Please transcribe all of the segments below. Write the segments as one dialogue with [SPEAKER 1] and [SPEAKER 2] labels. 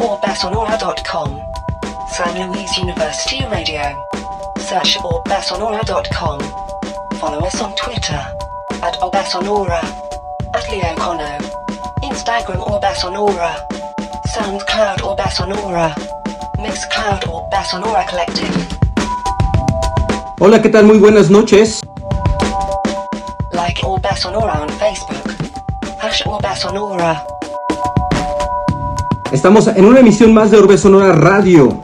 [SPEAKER 1] orbasonora.com. San Luis University Radio. Search or orbasonora.com. Follow us on Twitter at orbasonora, at Leo Cono, Instagram or orbasonora, SoundCloud or orbasonora, Mixcloud or orbasonora Collective.
[SPEAKER 2] Hola, ¿qué tal? Muy buenas noches.
[SPEAKER 1] Like or Orbasonora on Facebook. Hash Orbasonora.
[SPEAKER 2] Estamos en una emisión más de Orbe Sonora Radio.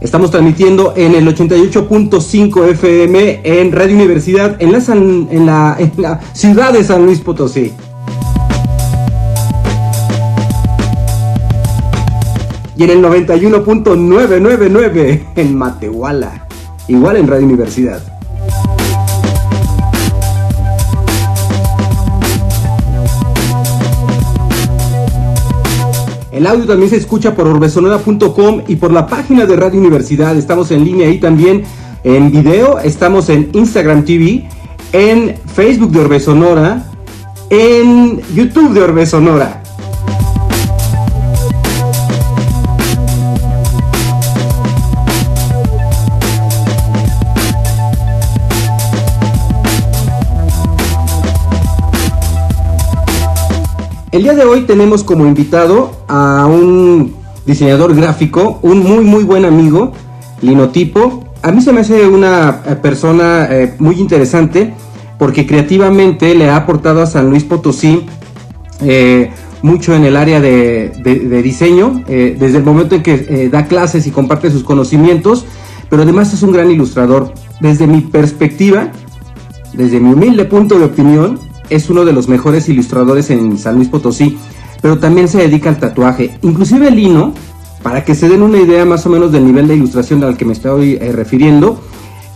[SPEAKER 2] Estamos transmitiendo en el 88.5 FM en Radio Universidad en la, en la ciudad de San Luis Potosí. Y en el 91.999 en Matehuala. Igual en Radio Universidad. El audio también se escucha por orbesonora.com y por la página de Radio Universidad. Estamos en línea ahí también en video. Estamos en Instagram TV, en Facebook de Orbe Sonora, en YouTube de Orbe Sonora. El día de hoy tenemos como invitado a un diseñador gráfico, un muy muy buen amigo, Linotipo. A mí se me hace una eh, persona eh, muy interesante porque creativamente le ha aportado a San Luis Potosí eh, mucho en el área de, diseño, desde el momento en que da clases y comparte sus conocimientos, pero además es un gran ilustrador. Desde mi perspectiva, desde mi humilde punto de opinión, es uno de los mejores ilustradores en San Luis Potosí, pero también se dedica al tatuaje. Inclusive Lino, para que se den una idea más o menos del nivel de ilustración al que me estoy eh, refiriendo,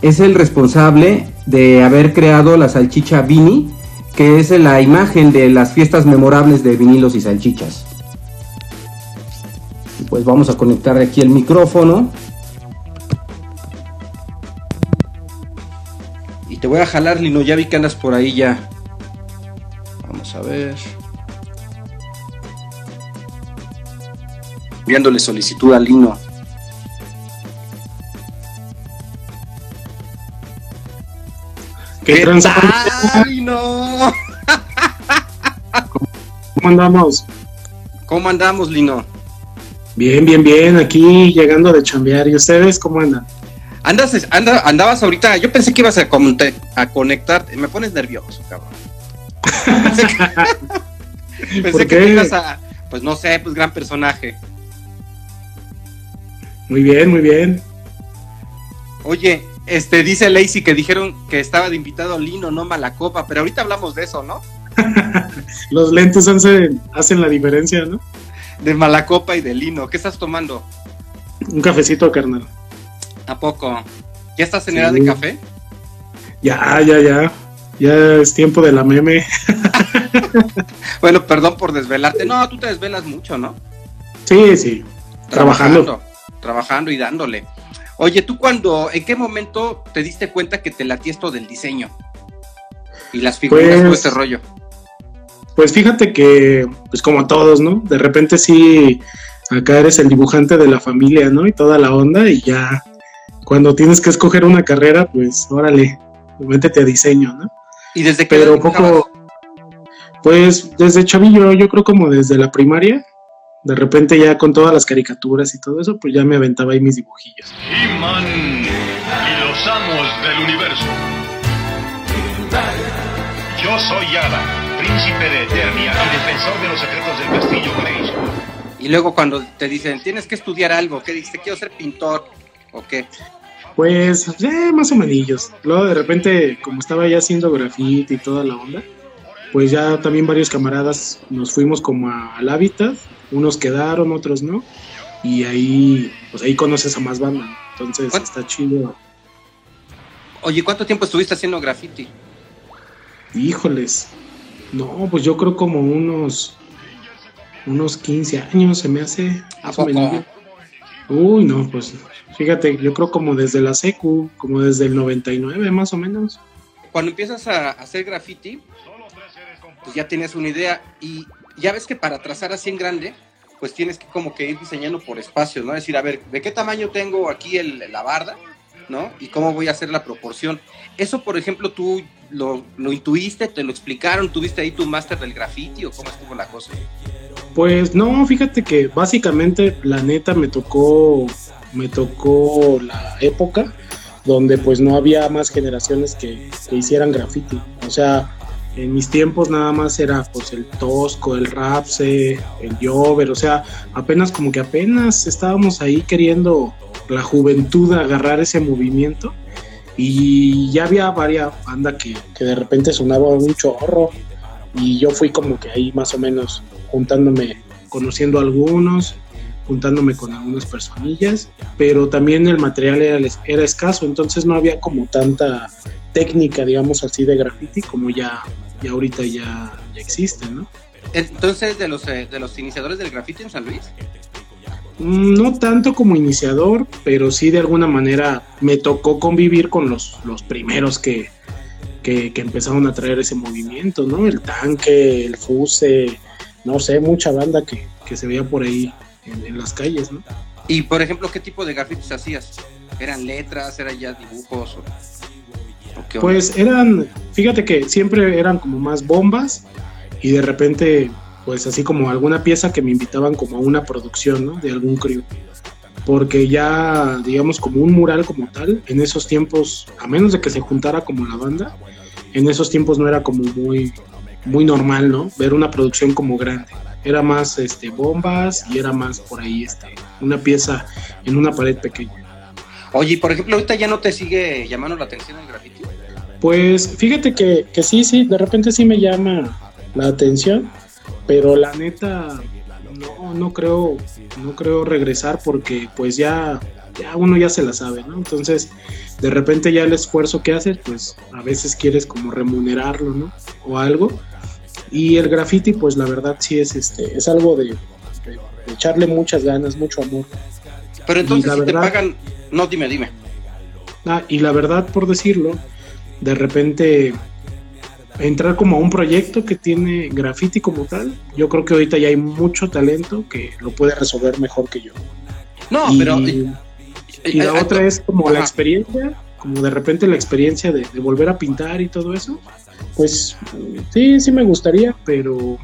[SPEAKER 2] es el responsable de haber creado la salchicha Vini, que es la imagen de las fiestas memorables de vinilos y salchichas. Pues vamos a conectar aquí el micrófono. Y te voy a jalar, Lino, ya vi que andas por ahí ya. Vamos a ver. Enviándole solicitud a Lino.
[SPEAKER 3] ¿Qué, tranza?
[SPEAKER 2] tal, Lino?
[SPEAKER 3] ¿Cómo andamos?
[SPEAKER 2] ¿Cómo andamos, Lino?
[SPEAKER 3] Bien, bien, bien. Aquí llegando de chambear. ¿Y ustedes cómo andan?
[SPEAKER 2] Andas, anda, andabas ahorita, yo pensé que ibas a, a conectar, me pones nervioso, cabrón. Pensé que, ibas a, pues no sé, pues gran personaje.
[SPEAKER 3] Muy bien, muy bien.
[SPEAKER 2] Oye, este, dice Lacey que dijeron que estaba de invitado Lino, no Malacopa, pero ahorita hablamos de eso, ¿no?
[SPEAKER 3] Los lentes hacen, hacen la diferencia, ¿no?
[SPEAKER 2] De Malacopa y de Lino. ¿Qué estás tomando?
[SPEAKER 3] Un cafecito, carnal.
[SPEAKER 2] ¿A poco? ¿Ya estás en
[SPEAKER 3] Sí.
[SPEAKER 2] edad de café?
[SPEAKER 3] Ya, ya, ya. Ya es tiempo de la meme.
[SPEAKER 2] Bueno, perdón por desvelarte. No, tú te desvelas mucho, ¿no?
[SPEAKER 3] Sí, sí. Trabajando.
[SPEAKER 2] Trabajando y dándole. Oye, ¿tú cuando, en qué momento te diste cuenta que te latía esto del diseño? Y las figuras,
[SPEAKER 3] Pues-
[SPEAKER 2] todo ese rollo.
[SPEAKER 3] Pues fíjate que, pues como todos, ¿no? De repente sí, acá eres el dibujante de la familia, ¿no? Y toda la onda y ya, cuando tienes que escoger una carrera, pues órale, métete a diseño, ¿no?
[SPEAKER 2] Y desde que
[SPEAKER 3] pero poco, pues desde chavillo, yo creo como desde la primaria, de repente ya con todas las caricaturas y todo eso, pues ya me aventaba ahí mis dibujillos.
[SPEAKER 4] He-Man y los amos del universo. Yo soy príncipe de Eternia y defensor de los secretos del castillo Grayskull.
[SPEAKER 2] Y luego cuando te dicen, tienes que estudiar algo, ¿qué dices? Quiero ser pintor. ¿O qué?
[SPEAKER 3] Pues, eh, más o menos. Luego de repente, como estaba ya haciendo grafiti y toda la onda, pues ya también varios camaradas nos fuimos como a- al hábitat, unos quedaron, otros no, y ahí, pues ahí conoces a más banda, entonces
[SPEAKER 2] ¿Cuánto?
[SPEAKER 3] está chido.
[SPEAKER 2] Oye, ¿cuánto tiempo estuviste haciendo graffiti?
[SPEAKER 3] Híjoles, no, pues yo creo como unos, unos 15 años se me hace.
[SPEAKER 2] ¿A poco?
[SPEAKER 3] Uy, no, pues fíjate, yo creo como desde la secu, como desde el 99 más o menos.
[SPEAKER 2] cuando empiezas a hacer graffiti, pues ya tienes una idea y ya ves que para trazar así en grande, pues tienes que como que ir diseñando por espacios, ¿no? Decir, a ver, ¿de qué tamaño tengo aquí el, la barda? ¿No? Y cómo voy a hacer la proporción. Eso, por ejemplo, tú lo, lo intuiste, te lo explicaron, tuviste ahí tu máster del graffiti o cómo estuvo la cosa.
[SPEAKER 3] Pues no, fíjate que básicamente la neta me tocó, me tocó la época donde pues no había más generaciones que, que hicieran graffiti. O sea, en mis tiempos nada más era pues el Tosco, el Rapse, el Jover, o sea, apenas como que apenas estábamos ahí queriendo la juventud agarrar ese movimiento y ya había varias bandas que, que de repente sonaba un chorro y yo fui como que ahí más o menos juntándome, conociendo a algunos, juntándome con algunas personillas, pero también el material era, era escaso, entonces no había como tanta técnica, digamos así, de graffiti como ya, ya ahorita ya, ya existe, ¿no?
[SPEAKER 2] Entonces, de los, eh, de los iniciadores del graffiti en San Luis.
[SPEAKER 3] Mm, No tanto como iniciador, pero sí de alguna manera me tocó convivir con los, los primeros que, que, que empezaron a traer ese movimiento, ¿no? El tanque, el fuse, no sé, mucha banda que, que se veía por ahí en, en, las calles, ¿no?
[SPEAKER 2] Y por ejemplo, ¿qué tipo de grafitis hacías? ¿Eran letras? ¿Eran ya dibujos? O
[SPEAKER 3] pues eran, fíjate que siempre eran como más bombas y de repente, pues así como alguna pieza que me invitaban como a una producción. De algún crew. Porque ya, digamos, como un mural como tal, en esos tiempos, a menos de que se juntara como la banda, en esos tiempos no era como muy, muy normal, ¿no? Ver una producción como grande. Era más este, bombas y era más por ahí este, una pieza en una pared pequeña.
[SPEAKER 2] Oye, por ejemplo, ahorita ya no te sigue llamando la atención el graffiti.
[SPEAKER 3] Pues fíjate que, que sí, sí, de repente sí me llama la atención, pero la neta no, no creo, no creo regresar porque pues ya, ya uno ya se la sabe, ¿no? Entonces, de repente ya el esfuerzo que haces, pues a veces quieres como remunerarlo, ¿no? O algo. Y el graffiti, pues la verdad sí es este, es algo de, de, de echarle muchas ganas, mucho amor.
[SPEAKER 2] Pero entonces si verdad, te pagan, no dime, dime.
[SPEAKER 3] Ah, y la verdad, por decirlo, de repente entrar como a un proyecto que tiene graffiti como tal, yo creo que ahorita ya hay mucho talento que lo puede resolver mejor que yo.
[SPEAKER 2] No,
[SPEAKER 3] y,
[SPEAKER 2] pero...
[SPEAKER 3] Y la eh, otra es como ajá. la experiencia, como de repente la experiencia de, de, volver a pintar y todo eso. Pues sí, sí me gustaría, pero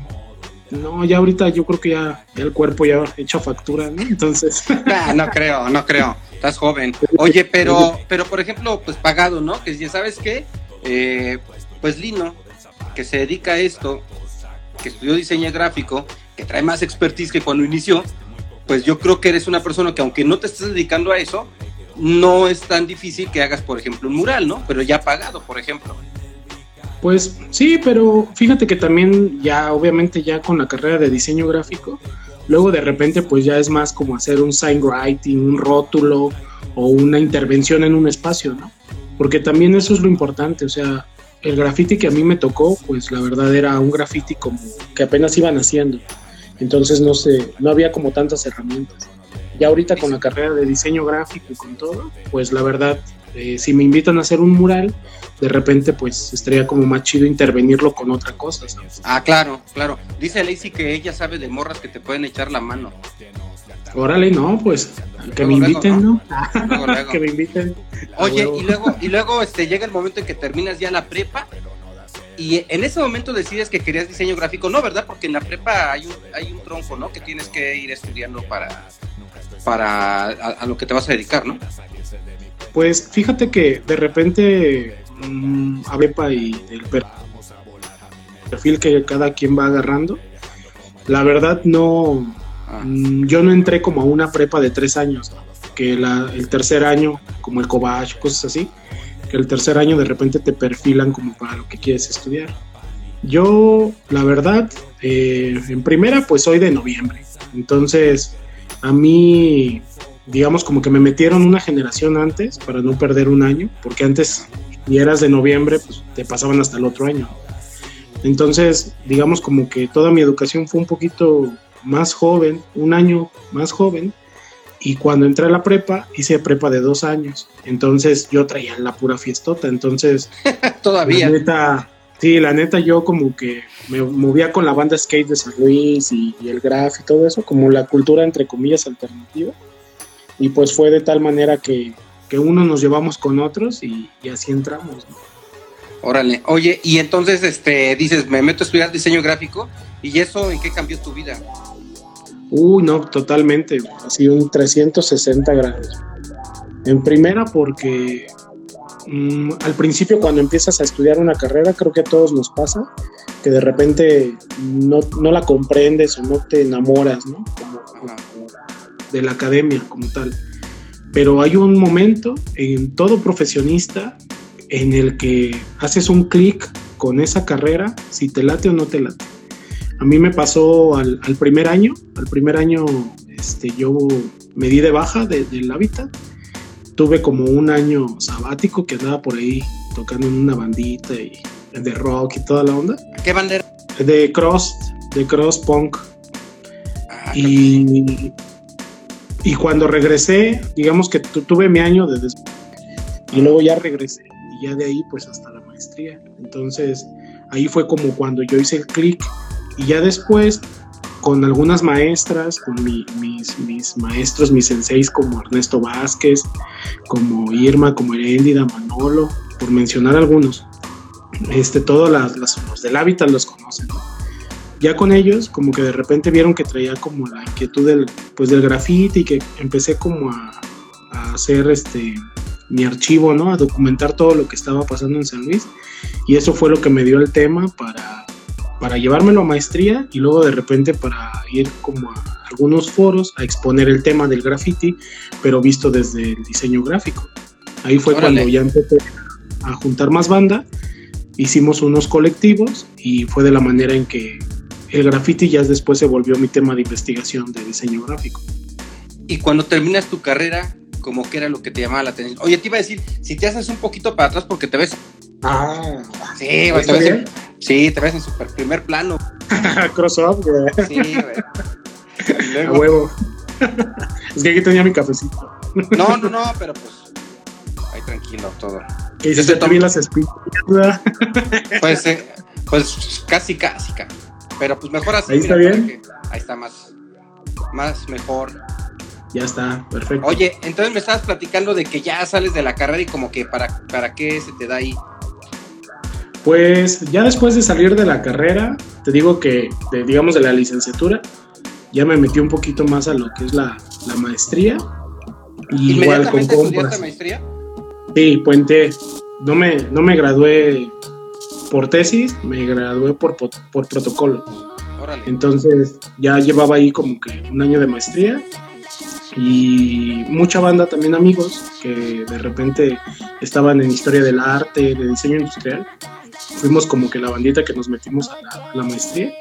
[SPEAKER 3] no, ya ahorita yo creo que ya, el cuerpo ya hecho factura, ¿no? Entonces...
[SPEAKER 2] nah, no creo, no creo. Estás joven. Oye, pero, pero por ejemplo, pues pagado, ¿no? Que ya sabes qué, eh, pues Lino, que se dedica a esto, que estudió diseño gráfico, que trae más expertise que cuando inició, pues yo creo que eres una persona que aunque no te estés dedicando a eso, no es tan difícil que hagas, por ejemplo, un mural, ¿no? Pero ya pagado, por ejemplo.
[SPEAKER 3] Pues sí, pero fíjate que también ya, obviamente ya con la carrera de diseño gráfico, luego de repente pues ya es más como hacer un sign writing, un rótulo o una intervención en un espacio, ¿no? Porque también eso es lo importante, o sea, el graffiti que a mí me tocó, pues la verdad era un graffiti como que apenas iban haciendo. Entonces no sé, no había como tantas herramientas. Ya ahorita con la carrera de diseño gráfico y con todo, pues la verdad, eh, si me invitan a hacer un mural, de repente pues estaría como más chido intervenirlo con otra cosa. ¿sabes?
[SPEAKER 2] Ah, claro, claro. Dice Lacey que ella sabe de morras que te pueden echar la mano.
[SPEAKER 3] Órale, no, pues que luego, me inviten, ¿no? Luego, luego. que me inviten.
[SPEAKER 2] Oye, y luego, y luego este, llega el momento en que terminas ya la prepa y en ese momento decides que querías diseño gráfico, no, ¿verdad? Porque en la prepa hay un, hay un tronco, ¿no? Que tienes que ir estudiando para, para a, a lo que te vas a dedicar, ¿no?
[SPEAKER 3] Pues fíjate que de repente prepa y el perfil que cada quien va agarrando, la verdad no, ah. yo no entré como a una prepa de tres años, que la, el tercer año, como el Cobach, cosas así, que el tercer año de repente te perfilan como para lo que quieres estudiar. Yo, la verdad, eh, en primera, pues soy de noviembre. Entonces, a mí, digamos, como que me metieron una generación antes para no perder un año, porque antes, si eras de noviembre, pues te pasaban hasta el otro año. Entonces, digamos, como que toda mi educación fue un poquito más joven, un año más joven, y cuando entré a la prepa, hice prepa de dos años. Entonces yo traía la pura fiestota. Entonces
[SPEAKER 2] Todavía.
[SPEAKER 3] La neta, sí, la neta yo como que me movía con la banda skate de San Luis y, y el graf y todo eso, como la cultura entre comillas alternativa. Y pues fue de tal manera que, que uno nos llevamos con otros y, y así entramos. ¿no?
[SPEAKER 2] Órale. Oye, y entonces este dices, me meto a estudiar diseño gráfico y eso en qué cambió tu vida?
[SPEAKER 3] Uy, no, totalmente. Así un 360 grados. En primera porque mm, al principio cuando empiezas a estudiar una carrera, creo que a todos nos pasa, que de repente no, no la comprendes o no te enamoras, ¿no? Como, de la academia como tal. Pero hay un momento en todo profesionista en el que haces un clic con esa carrera, si te late o no te late. A mí me pasó al, al primer año, al primer año este, yo me di de baja de- del hábitat, tuve como un año sabático que andaba por ahí tocando en una bandita y de rock y toda la onda,
[SPEAKER 2] ¿Qué bandera?
[SPEAKER 3] de cross, de cross punk.
[SPEAKER 2] Ah,
[SPEAKER 3] Y, y cuando regresé, digamos que tu- tuve mi año de y luego ya regresé y ya de ahí pues hasta la maestría. Entonces ahí fue como cuando yo hice el clic y ya después con algunas maestras, con mi- mis, mis maestros, mis senseis como Ernesto Vázquez, como Irma, como Heréndida, Manolo, por mencionar algunos. Este, todos los del hábitat los conocen. ¿no? Ya con ellos como que de repente vieron que traía como la inquietud del pues del grafiti y que empecé como a, a hacer este mi archivo no a documentar todo lo que estaba pasando en San Luis. Y eso fue lo que me dio el tema para para llevármelo a maestría y luego de repente para ir como a algunos foros a exponer el tema del graffiti pero visto desde el diseño gráfico. Ahí fue
[SPEAKER 2] Órale.
[SPEAKER 3] cuando ya empecé a juntar más banda hicimos unos colectivos y fue de la manera en que el graffiti ya después se volvió mi tema de investigación de diseño gráfico.
[SPEAKER 2] Y cuando terminas tu carrera, como que era lo que te llamaba la atención. Oye, te iba a decir, si te haces un poquito para atrás porque te ves.
[SPEAKER 3] Ah,
[SPEAKER 2] Sí, güey, te
[SPEAKER 3] ¿está
[SPEAKER 2] ves
[SPEAKER 3] bien?
[SPEAKER 2] en, sí, te ves en super primer plano.
[SPEAKER 3] Crossover, güey,
[SPEAKER 2] Sí, güey. Y
[SPEAKER 3] a
[SPEAKER 2] luego-
[SPEAKER 3] huevo. es que aquí tenía mi cafecito.
[SPEAKER 2] no, no, no, pero pues. Ahí tranquilo todo.
[SPEAKER 3] Que dices,
[SPEAKER 2] Ese
[SPEAKER 3] ya te vi las espinas. ¿verdad?
[SPEAKER 2] Pues, eh, pues casi, casi, ca- Pero pues mejor así.
[SPEAKER 3] Ahí está bien.
[SPEAKER 2] ahí está más, más mejor.
[SPEAKER 3] Ya está, perfecto.
[SPEAKER 2] Oye, entonces me estabas platicando de que ya sales de la carrera y como que para, para qué se te da ahí.
[SPEAKER 3] Pues ya después de salir de la carrera, te digo que, de- digamos, de la licenciatura, ya me metí un poquito más a lo que es la, la maestría. Y igual con
[SPEAKER 2] ¿Inmediatamente estudiaste
[SPEAKER 3] compas.
[SPEAKER 2] maestría?
[SPEAKER 3] Sí, puente. No me, no me gradué por tesis, me gradué por, po- por protocolo.
[SPEAKER 2] Órale.
[SPEAKER 3] Entonces ya llevaba ahí como que un año de maestría y mucha banda también amigos que de repente estaban en historia del arte, de diseño industrial. Fuimos como que la bandita que nos metimos a la, a la maestría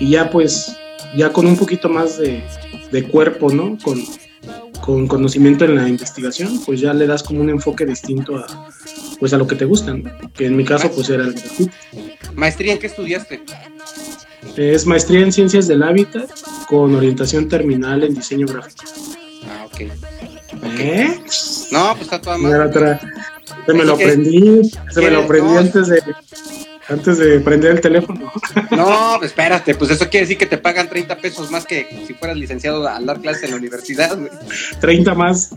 [SPEAKER 3] y ya pues ya con un poquito más de, de cuerpo, ¿no? Con, con conocimiento en la investigación, pues ya le das como un enfoque distinto a pues a lo que te gustan, que en mi caso pues era el.
[SPEAKER 2] ¿Maestría en qué estudiaste?
[SPEAKER 3] Es maestría en ciencias del hábitat con orientación terminal en diseño gráfico.
[SPEAKER 2] Ah, ok.
[SPEAKER 3] ¿Eh?
[SPEAKER 2] No, pues está toda madre.
[SPEAKER 3] Se me lo aprendí, se me lo
[SPEAKER 2] ¿Quieres
[SPEAKER 3] aprendí antes de antes de prender el teléfono.
[SPEAKER 2] No, pues espérate, pues eso quiere decir que te pagan 30 pesos más que si fueras licenciado a dar clases en la universidad, güey.
[SPEAKER 3] 30 más,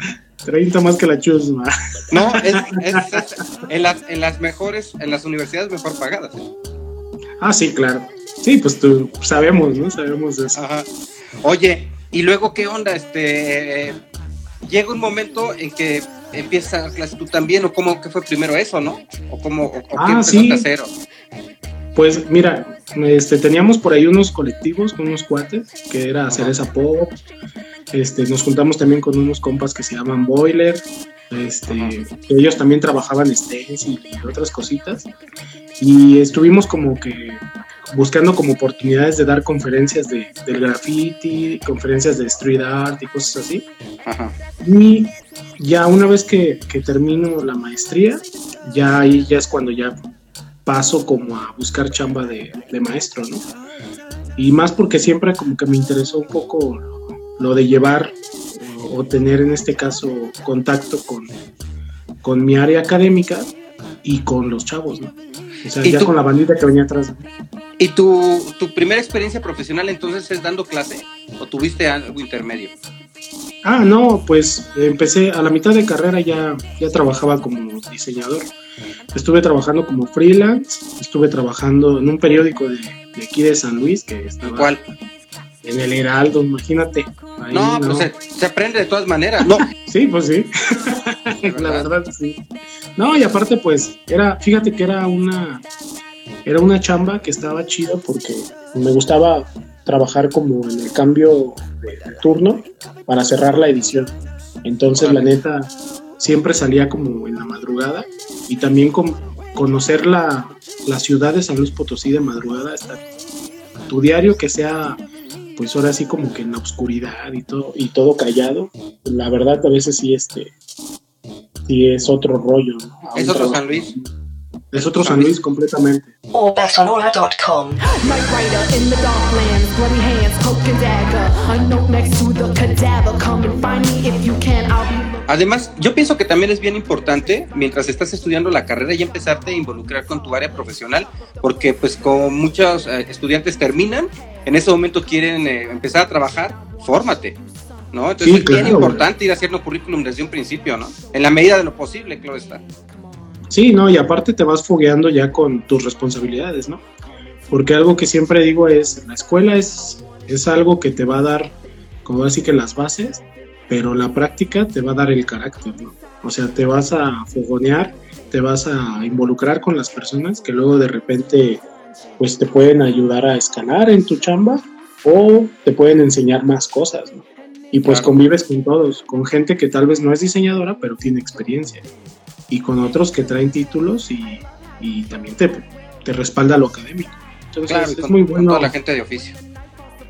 [SPEAKER 3] 30 más que la chusma.
[SPEAKER 2] No, es, es- es- en, las, en las mejores, en las universidades mejor pagadas.
[SPEAKER 3] Ah, sí, claro. Sí, pues tú sabemos, ¿no? Sabemos eso.
[SPEAKER 2] Ajá. Oye, y luego qué onda, este eh, llega un momento en que empiezas a dar clases tú también, o cómo que fue primero eso, ¿no? O cómo, o, o qué
[SPEAKER 3] Ah,
[SPEAKER 2] empezaste
[SPEAKER 3] sí.
[SPEAKER 2] a hacer. o-
[SPEAKER 3] Pues mira, este, teníamos por ahí unos colectivos con unos cuates, que era esa pop. Este, nos juntamos también con unos compas que se llaman Boiler. Este, que ellos también trabajaban stencil y otras cositas. Y estuvimos como que buscando como oportunidades de dar conferencias de, del graffiti, conferencias de street art y cosas así.
[SPEAKER 2] Ajá.
[SPEAKER 3] Y ya una vez que, que termino la maestría, ya ahí ya es cuando ya paso como a buscar chamba de, de maestro, ¿no? Y más porque siempre como que me interesó un poco lo de llevar o, o tener en este caso contacto con, con mi área académica y con los chavos, ¿no? O sea,
[SPEAKER 2] ¿Y
[SPEAKER 3] ya
[SPEAKER 2] tú?
[SPEAKER 3] con la bandita que venía atrás.
[SPEAKER 2] ¿Y tu, tu primera experiencia profesional entonces es dando clase? ¿O tuviste algo intermedio?
[SPEAKER 3] Ah, no, pues empecé a la mitad de carrera ya, ya trabajaba como diseñador. Estuve trabajando como freelance, estuve trabajando en un periódico de, de aquí de San Luis que estaba
[SPEAKER 2] ¿Cuál?
[SPEAKER 3] en el Heraldo, imagínate. Ahí,
[SPEAKER 2] No, pues se, se aprende de todas maneras. No,
[SPEAKER 3] Sí, pues sí.
[SPEAKER 2] ¿De
[SPEAKER 3] la
[SPEAKER 2] verdad?
[SPEAKER 3] sí. No, y aparte, pues, era, fíjate que era una, era una chamba que estaba chido porque me gustaba trabajar como en el cambio de turno para cerrar la edición. Entonces, la neta, siempre salía como en la madrugada y también con, conocer la, la ciudad de San Luis Potosí de madrugada, estar tu diario que sea pues ahora sí como que en la oscuridad y todo y todo callado la verdad a veces sí este sí es otro rollo
[SPEAKER 2] es otro
[SPEAKER 3] trabajo.
[SPEAKER 2] San Luis.
[SPEAKER 3] Es otro San Luis completamente
[SPEAKER 1] Orbasonora.com.
[SPEAKER 5] Night Rider in the darklands, bloody hands, cloak and dagger. A note next to the cadaver. Come and find me if you can. I'll be.
[SPEAKER 2] Además, yo pienso que también es bien importante, mientras estás estudiando la carrera, y empezarte a involucrar con tu área profesional, porque pues como muchos eh, estudiantes terminan, en ese momento quieren eh, empezar a trabajar, fórmate, ¿no? Entonces
[SPEAKER 3] Sí,
[SPEAKER 2] es bien importante ir haciendo currículum desde un principio, ¿no? En la medida de lo posible, claro está.
[SPEAKER 3] Sí no y aparte te vas fogueando ya con tus responsabilidades no porque algo que siempre digo es la escuela es es algo que te va a dar como así que las bases pero la práctica te va a dar el carácter no o sea te vas a fogonear te vas a involucrar con las personas que luego de repente pues te pueden ayudar a escalar en tu chamba o te pueden enseñar más cosas, ¿no? Y pues
[SPEAKER 2] Claro.
[SPEAKER 3] convives con todos, con gente que tal vez no es diseñadora, pero tiene experiencia. Y con otros que traen títulos y, y también te, te respalda lo académico. Entonces
[SPEAKER 2] Claro,
[SPEAKER 3] es
[SPEAKER 2] con,
[SPEAKER 3] muy
[SPEAKER 2] con
[SPEAKER 3] bueno.
[SPEAKER 2] toda la gente de oficio.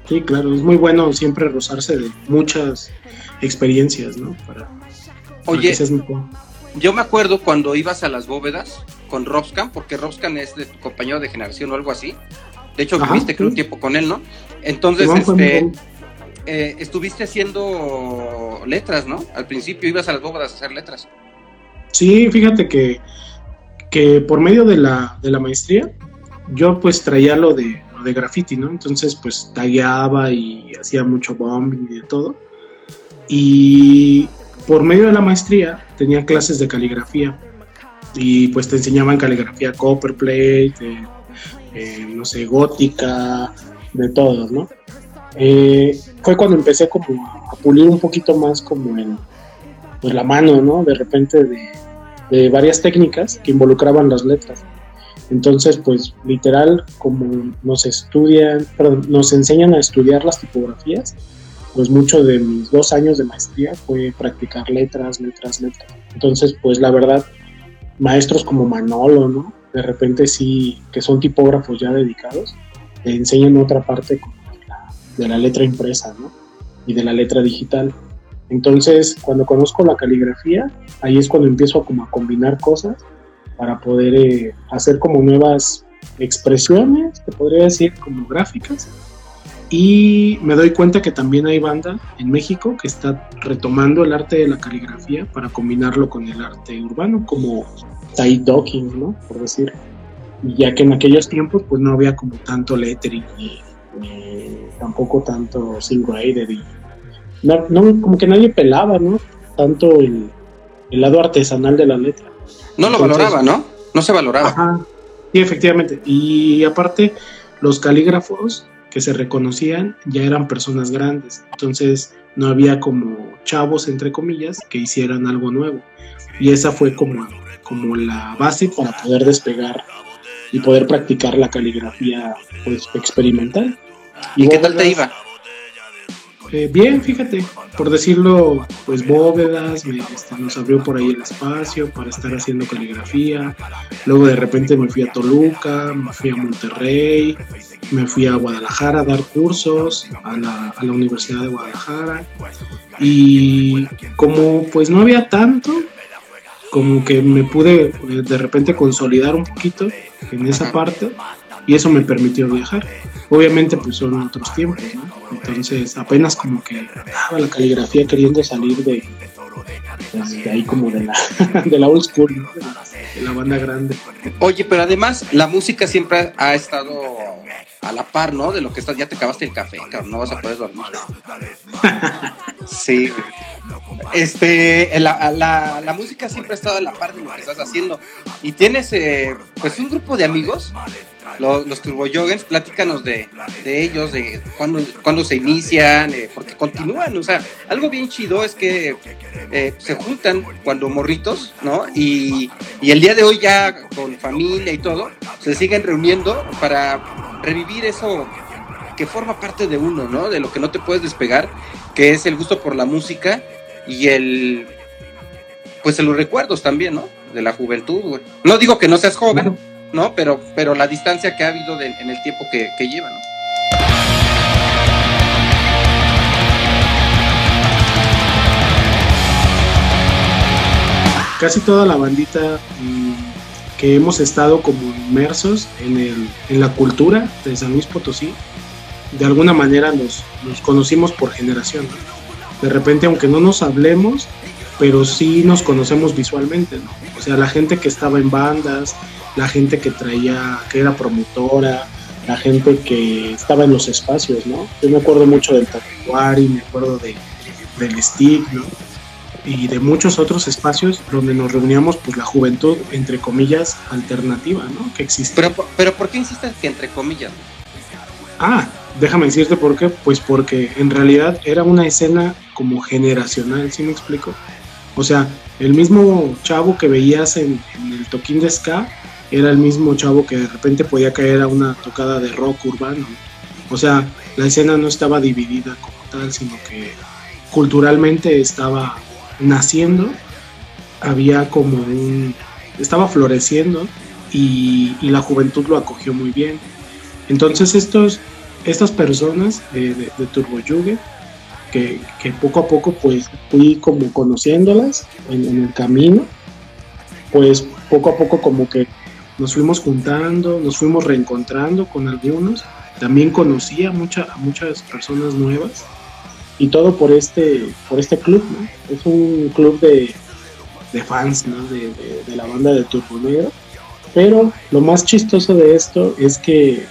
[SPEAKER 3] Sí, claro, es muy bueno siempre rozarse de muchas experiencias, ¿no? Para,
[SPEAKER 2] Oye, yo me acuerdo cuando ibas a las bóvedas con Robscan, porque Robscan es de tu compañero de generación o algo así. De hecho,
[SPEAKER 3] Ajá,
[SPEAKER 2] viviste creo un tiempo con él, ¿no? Entonces,
[SPEAKER 3] Iván
[SPEAKER 2] este, eh, estuviste haciendo letras, ¿no? Al principio ibas a las bóvedas a hacer letras.
[SPEAKER 3] Sí, fíjate que, que por medio de la, de la maestría, yo pues traía lo de, lo de graffiti, ¿no? Entonces pues tagueaba y hacía mucho bombing y de todo. Y por medio de la maestría tenía clases de caligrafía y pues te enseñaban caligrafía copperplate, eh, eh, no sé, gótica, de todo, ¿no? Eh, fue cuando empecé como a, pulir un poquito más como en pues, la mano, ¿no? De repente de, varias técnicas que involucraban las letras. Entonces, pues literal, como nos estudian, nos enseñan a estudiar las tipografías, pues mucho de mis dos años de maestría fue practicar letras, letras, letras. Entonces, pues la verdad, maestros como Manolo, ¿no? De repente sí, que son tipógrafos ya dedicados, te enseñan otra parte de la, de la letra impresa, ¿no? Y de la letra digital. Entonces, cuando conozco la caligrafía, ahí es cuando empiezo a como a combinar cosas para poder eh, hacer como nuevas expresiones, te podría decir, como gráficas. Y me doy cuenta que también hay banda en México que está retomando el arte de la caligrafía para combinarlo con el arte urbano, como Tai Docking, ¿no? Por decir. Y ya que en aquellos tiempos pues no había como tanto lettering ni, ni tampoco tanto sin-grader y no, no, como que nadie pelaba, ¿no? Tanto el, el lado artesanal de la letra.
[SPEAKER 2] No lo
[SPEAKER 3] Entonces-
[SPEAKER 2] valoraba, ¿no? No se valoraba.
[SPEAKER 3] Ajá. Sí, efectivamente. Y aparte, los calígrafos que se reconocían ya eran personas grandes. Entonces, no había como chavos, entre comillas, que hicieran algo nuevo. Y esa fue como, como la base para poder despegar y poder practicar la caligrafía pues, experimental.
[SPEAKER 2] ¿Y qué tal te iba?
[SPEAKER 3] Eh, bien, fíjate, por decirlo, pues bóvedas, me, este, nos abrió por ahí el espacio para estar haciendo caligrafía. Luego de repente me fui a Toluca, me fui a Monterrey, me fui a Guadalajara a dar cursos a la, a la Universidad de Guadalajara. Y como pues no había tanto, como que me pude eh, de repente consolidar un poquito en esa parte y eso me permitió viajar. Obviamente pues son otros tiempos, ¿no? Entonces apenas como que estaba la caligrafía queriendo salir de, de ahí como de la, de la old school, ¿no? De la banda grande.
[SPEAKER 2] Oye, pero además la música siempre ha estado a la par, ¿no? De lo que estás, ya te acabaste el café, cabrón, no vas a poder dormir. Sí. Este, la, la, la música siempre ha estado a la par de lo que estás haciendo. Y tienes, eh, pues, un grupo de amigos, los, los Turbo platícanos de, de ellos, de cuándo, se inician, eh, porque continúan, o sea, algo bien chido es que eh, se juntan cuando morritos, ¿no? Y, y el día de hoy ya con familia y todo, se siguen reuniendo para revivir eso que forma parte de uno, ¿no? De lo que no te puedes despegar, que es el gusto por la música y el, pues los recuerdos también, ¿no? De la juventud. No digo que no seas joven, ¿no? Pero, pero la distancia que ha habido en el tiempo que, lleva, ¿no?
[SPEAKER 3] Casi toda la bandita mm, que hemos estado como inmersos en, el, en la cultura de San Luis Potosí, de alguna manera nos, conocimos por generación. De repente, aunque no nos hablemos, pero sí nos conocemos visualmente, ¿no? O sea, la gente que estaba en bandas, la gente que traía, que era promotora, la gente que estaba en los espacios, ¿no? Yo me acuerdo mucho del Tatuari, me acuerdo de, del Stick, ¿no? Y de muchos otros espacios donde nos reuníamos, pues la juventud, entre comillas, alternativa, ¿no? Que existe.
[SPEAKER 2] Pero, pero ¿por qué insistes que entre comillas?
[SPEAKER 3] Ah, déjame decirte por qué. Pues porque en realidad era una escena como generacional, ¿sí me explico? O sea, el mismo chavo que veías en, el toquín de ska era el mismo chavo que de repente podía caer a una tocada de rock urbano. O sea, la escena no estaba dividida como tal, sino que culturalmente estaba naciendo, había como un... estaba floreciendo y, y la juventud lo acogió muy bien. Entonces estos, estas personas de, de, de Turbo Yuge, que, que, poco a poco pues fui como conociéndolas en, en, el camino, pues poco a poco como que nos fuimos juntando, nos fuimos reencontrando con algunos, también conocí a, mucha, a muchas personas nuevas y todo por este, por este club, ¿no? Es un club de, de fans, ¿no? De, de, de la banda de Turbo Negro. Pero lo más chistoso de esto es que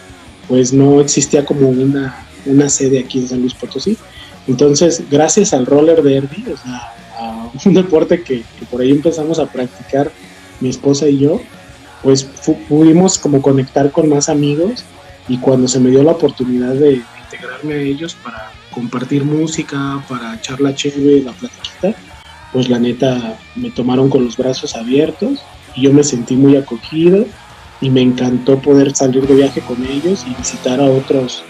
[SPEAKER 3] pues no existía como una, una sede aquí en San Luis Potosí. Entonces, gracias al roller derby, o sea, a un deporte que, por ahí empezamos a practicar mi esposa y yo, pues pudimos como conectar con más amigos y cuando se me dio la oportunidad de, de integrarme a ellos para compartir música, para echar la chévere, la platiquita, pues la neta me tomaron con los brazos abiertos y yo me sentí muy acogido y me encantó poder salir de viaje con ellos y visitar a otros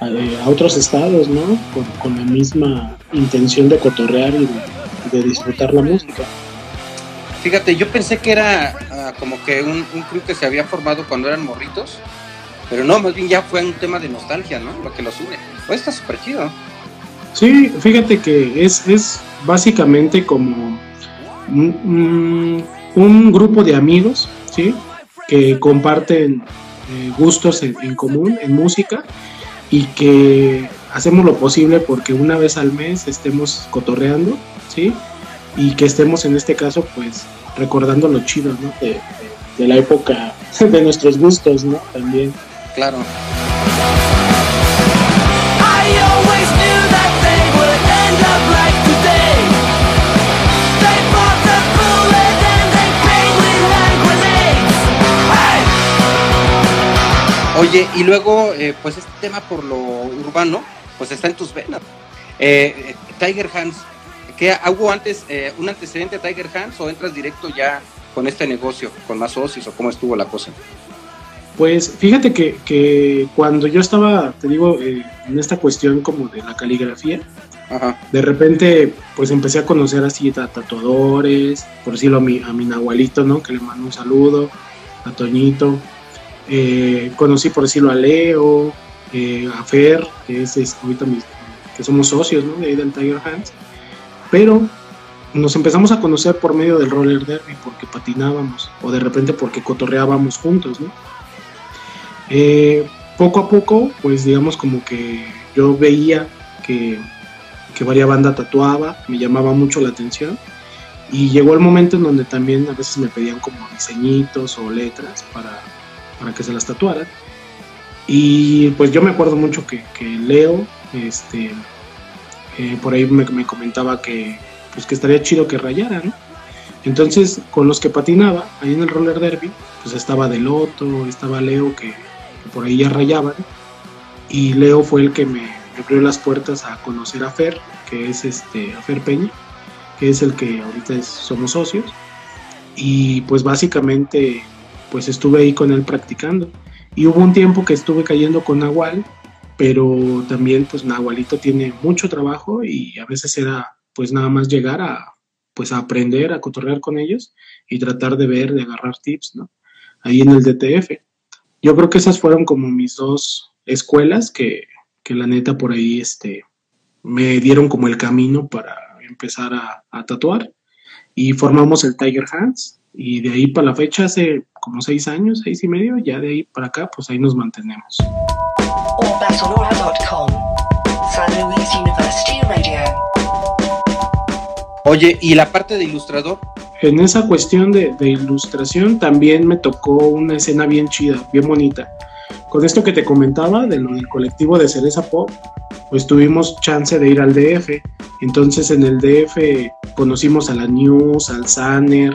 [SPEAKER 3] a, a otros estados, ¿no? Con, con, la misma intención de cotorrear y de, de, disfrutar la música.
[SPEAKER 2] Fíjate, yo pensé que era uh, como que un, un crew que se había formado cuando eran morritos, pero no, más bien ya fue un tema de nostalgia, ¿no? Lo que los une. Pues está súper chido.
[SPEAKER 3] Sí, fíjate que es, es básicamente como un, un, grupo de amigos, ¿sí? Que comparten eh, gustos en, en, común en música y que hacemos lo posible porque una vez al mes estemos cotorreando, ¿sí? Y que estemos en este caso, pues, recordando lo chido, ¿no? De, de, la época de nuestros gustos, ¿no? También.
[SPEAKER 2] Claro. Oye, y luego, eh, pues este tema por lo urbano, pues está en tus venas. Eh, Tiger Hands, ¿qué hubo antes eh, un antecedente de Tiger Hands o entras directo ya con este negocio, con más socios o cómo estuvo la cosa?
[SPEAKER 3] Pues fíjate que, que cuando yo estaba, te digo, eh, en esta cuestión como de la caligrafía,
[SPEAKER 2] Ajá.
[SPEAKER 3] de repente pues empecé a conocer así a tatuadores, por decirlo a mi, a mi nahualito, ¿no? Que le mando un saludo, a Toñito. Eh, conocí por decirlo a Leo, eh, a Fer, que es, es ahorita mis, que somos socios, ¿no? De ahí del Tiger Hands. Pero nos empezamos a conocer por medio del roller derby, porque patinábamos, o de repente porque cotorreábamos juntos, ¿no? Eh, poco a poco, pues digamos como que yo veía que, que varias banda tatuaba, me llamaba mucho la atención Y llegó el momento en donde también a veces me pedían como diseñitos o letras para, para que se las tatuaran. Y pues yo me acuerdo mucho que, Leo, este, eh, por ahí me, me, comentaba que, pues que estaría chido que rayara, ¿no? Entonces, con los que patinaba, ahí en el roller derby, pues estaba Deloto, estaba Leo, que, por ahí ya rayaban. Y Leo fue el que me, me, abrió las puertas a conocer a Fer, que es este, a Fer Peña, que es el que ahorita es, somos socios. Y pues básicamente, pues estuve ahí con él practicando. Y hubo un tiempo que estuve cayendo con Nahual, pero también pues Nahualito tiene mucho trabajo y a veces era pues nada más llegar a pues a aprender, a cotorrear con ellos y tratar de ver, de agarrar tips, ¿no? Ahí en el DTF. Yo creo que esas fueron como mis dos escuelas que, que la neta por ahí este, me dieron como el camino para empezar a, a tatuar y formamos el Tiger Hands y de ahí para la fecha hace como seis años, seis y medio, ya de ahí para acá, pues ahí nos mantenemos.
[SPEAKER 1] San Luis University Radio.
[SPEAKER 2] Oye, ¿y la parte de ilustrador?
[SPEAKER 3] En esa cuestión de, de, ilustración también me tocó una escena bien chida, bien bonita. Con esto que te comentaba de lo del colectivo de Cereza Pop, pues tuvimos chance de ir al DF. Entonces en el DF conocimos a la News, al Sanner,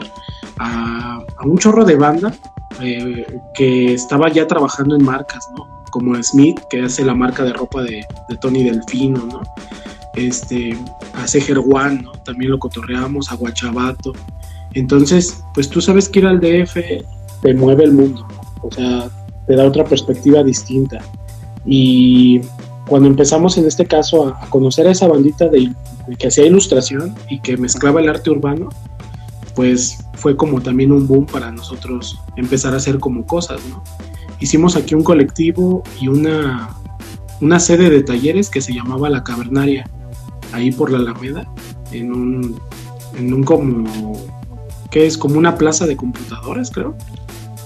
[SPEAKER 3] a, un chorro de banda eh, que estaba ya trabajando en marcas, ¿no? Como Smith, que hace la marca de ropa de, Tony Delfino, ¿no? Este, a Seger One, ¿no? También lo cotorreamos, a Guachabato. Entonces, pues tú sabes que ir al DF te mueve el mundo, o sea, te da otra perspectiva distinta. Y cuando empezamos en este caso a, conocer a esa bandita de, que hacía ilustración y que mezclaba el arte urbano, pues fue como también un boom para nosotros empezar a hacer como cosas, ¿no? Hicimos aquí un colectivo y una, una sede de talleres que se llamaba La Cavernaria, ahí por la Alameda, en un, en un como, ¿qué es? Como una plaza de computadoras, creo.